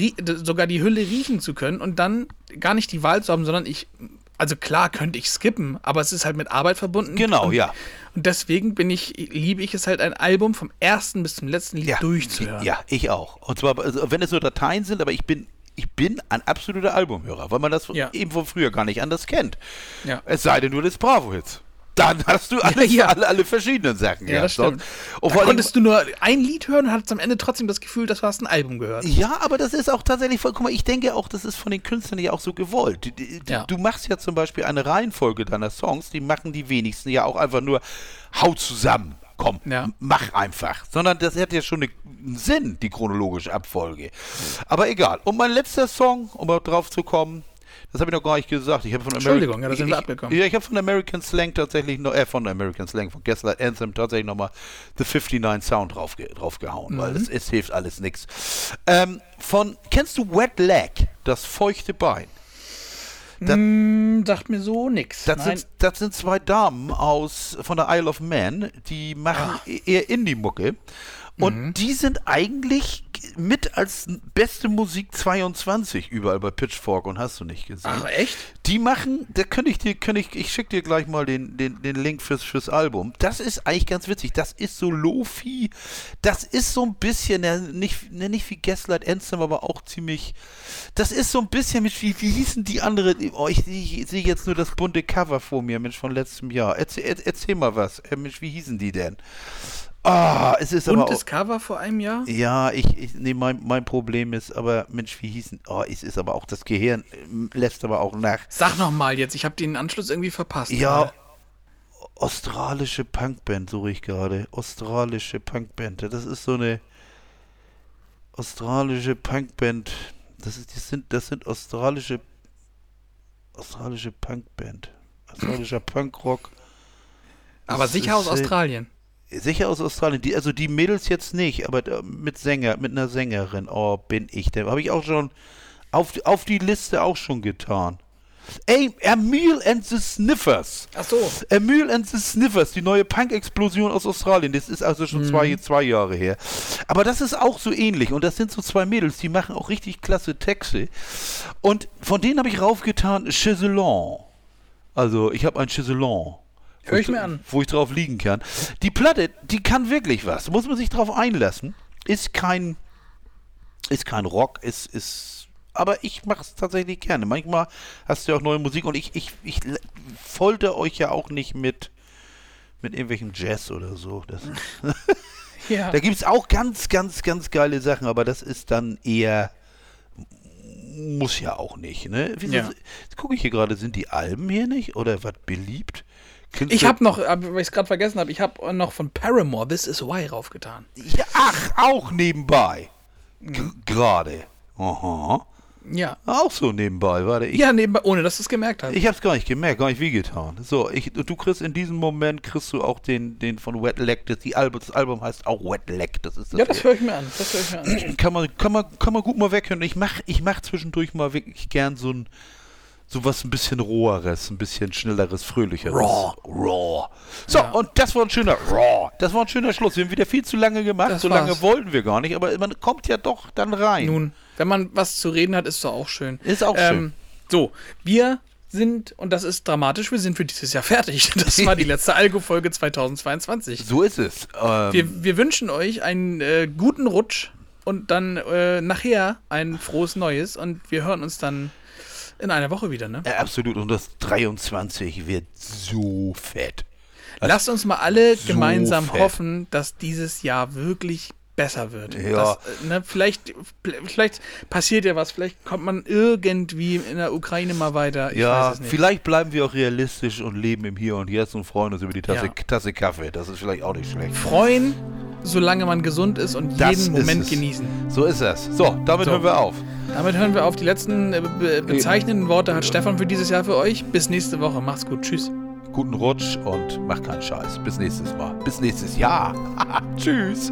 sogar die Hülle riechen zu können und dann gar nicht die Wahl zu haben, sondern ich, also klar könnte ich skippen, aber es ist halt mit Arbeit verbunden. Genau, und, ja. Und deswegen bin ich, liebe ich es halt, ein Album vom ersten bis zum letzten Lied durchzuhören. Ja, ich auch. Und zwar, also, wenn es nur Dateien sind, aber ich bin, ich bin ein absoluter Albumhörer, weil man das Ja. eben von früher gar nicht anders kennt. Ja. Es sei denn, du das Bravo-Hits. Dann hast du alles, Ja. Alle, alle verschiedenen Sachen. Ja, stimmt. Und Da konntest du nur ein Lied hören und hattest am Ende trotzdem das Gefühl, dass du hast ein Album gehört. Ja, aber das ist auch tatsächlich voll. Guck mal, ich denke auch, das ist von den Künstlern ja auch so gewollt. Die- Ja. Du machst ja zum Beispiel eine Reihenfolge deiner Songs, die machen die wenigsten ja auch einfach nur Hau zusammen. Komm, Ja. mach einfach. Sondern das hat ja schon eine- einen Sinn, die chronologische Abfolge. Aber egal. Und mein letzter Song, um drauf zu kommen, das habe ich noch gar nicht gesagt. Ich habe von Entschuldigung, Ameri- ja, da sind ich, wir abgekommen. Ja, ich habe von American Slang tatsächlich noch, äh, von American Slang, von Gaslight Anthem tatsächlich nochmal The 59 Sound draufge draufgehauen, weil Mhm. es, es hilft alles nichts. Ähm, von, kennst du Wet Leg, das feuchte Bein? Das, Hm, sagt mir so nix. das, Nein. sind, das sind zwei Damen aus von der Isle of Man, die machen e- eher Indie-Mucke. Und Mhm. die sind eigentlich mit als beste Musik 22 überall bei Pitchfork und hast du nicht gesehen. Ach, echt? Die machen, da könnte ich dir, könnte ich, ich schicke dir gleich mal den, den, den Link fürs, fürs Album. Das ist eigentlich ganz witzig. Das ist so Lofi. Das ist so ein bisschen, ja, nicht, ne, nicht wie Gaslight Anthem, aber auch ziemlich. Das ist so ein bisschen mit, wie, wie hießen die andere? Oh, ich, sehe jetzt nur das bunte Cover vor mir, Mensch, von letztem Jahr. Erzähl, er, erzähl mal was. Äh, Mensch, wie hießen die denn? Ah, es ist aber. Buntes Auch, Cover vor einem Jahr? ja, ich, ich nee, mein, mein Problem ist, aber Mensch, wie hießen. Oh, es ist aber auch das Gehirn äh, lässt aber auch nach. Sag noch mal jetzt, ich habe den Anschluss irgendwie verpasst. Ja, australische Punkband suche ich gerade. Australische Punkband. Das ist so eine australische Punkband. Das ist, das sind, das sind australische australische Punkband. Australischer Punkrock. aber Das sicher aus Australien. Sicher aus Australien. Die, also die Mädels jetzt nicht, aber äh, mit Sänger, mit einer Sängerin. Oh, bin ich der. Habe ich auch schon auf, die- auf die Liste auch schon getan. Ey, Emil and the Sniffers. Ach so. Emil and the Sniffers, die neue Punk-Explosion aus Australien. Das ist also schon zwei, zwei Jahre her. Aber das ist auch so ähnlich. Und das sind so zwei Mädels, die machen auch richtig klasse Texte. Und von denen habe ich raufgetan Chaiselon. Also, ich habe ein Chaiselon. Hör ich mir an. Wo ich drauf liegen kann. Die Platte, die kann wirklich was. Muss man sich drauf einlassen. Ist kein, ist kein Rock, ist, ist, aber ich mache es tatsächlich gerne. Manchmal hast du ja auch neue Musik und ich, ich, ich folter euch ja auch nicht mit, mit irgendwelchem Jazz oder so. Das, Ja. da gibt es auch ganz, ganz, ganz geile Sachen, aber das ist dann eher, muss ja auch nicht, ne? Wieso, Ja. Jetzt gucke ich hier gerade, sind die Alben hier nicht oder was beliebt? Kennst Ich habe noch, ab- weil ich es gerade vergessen habe, ich habe noch von Paramore This Is Why raufgetan. Ja, ach, auch nebenbei. Mhm. Gerade. Aha. Ja. Auch so nebenbei, warte. Ich, Ja, nebenbei, ohne dass du es gemerkt hast. ich hab's gar nicht gemerkt, gar nicht wie getan. So, ich, du kriegst in diesem Moment, kriegst du auch den, den von Wet Leg, das, die Album, das Album heißt auch Wet Leg, das ist das. ja, das höre ich mir an. Das höre ich mir an. kann man, kann man, kann man gut mal weghören. Ich mach, ich mach zwischendurch mal wirklich gern so ein, so was ein bisschen roheres, ein bisschen schnelleres, fröhlicheres. Raw. Raw. So, Ja. und das war ein schöner, Raw. Das war ein schöner Schluss. Wir haben wieder viel zu lange gemacht. Das so lange war's. wollten wir gar nicht, aber man kommt ja doch dann rein. Nun, wenn man was zu reden hat, ist doch auch schön. Ist auch Ähm, so, wir sind, und das ist dramatisch, wir sind für dieses Jahr fertig. Das war die letzte Algo-Folge 2022. So ist es. Ähm, Wir, wir wünschen euch einen äh, guten Rutsch und dann äh, nachher ein frohes Neues und wir hören uns dann in einer Woche wieder, ne? äh, absolut. Und das 23 wird so fett. Lasst uns mal alle so gemeinsam fett. hoffen, dass dieses Jahr wirklich besser wird. Ja. Das, äh, ne, vielleicht, vielleicht passiert ja was, vielleicht kommt man irgendwie in der Ukraine mal weiter. Ich ja, vielleicht bleiben wir auch realistisch und leben im Hier und Jetzt und freuen uns über die Tasse, Ja. Tasse Kaffee. Das ist vielleicht auch nicht schlecht. Freuen, solange man gesund ist und Das jeden ist Moment es. genießen. So ist es. So, damit So. hören wir auf. Damit hören wir auf. Die letzten äh, be bezeichnenden Worte hat Stefan für dieses Jahr für euch. Bis nächste Woche. Macht's gut. Tschüss. Guten Rutsch und mach keinen Scheiß. Bis nächstes Mal. Bis nächstes Jahr. Tschüss.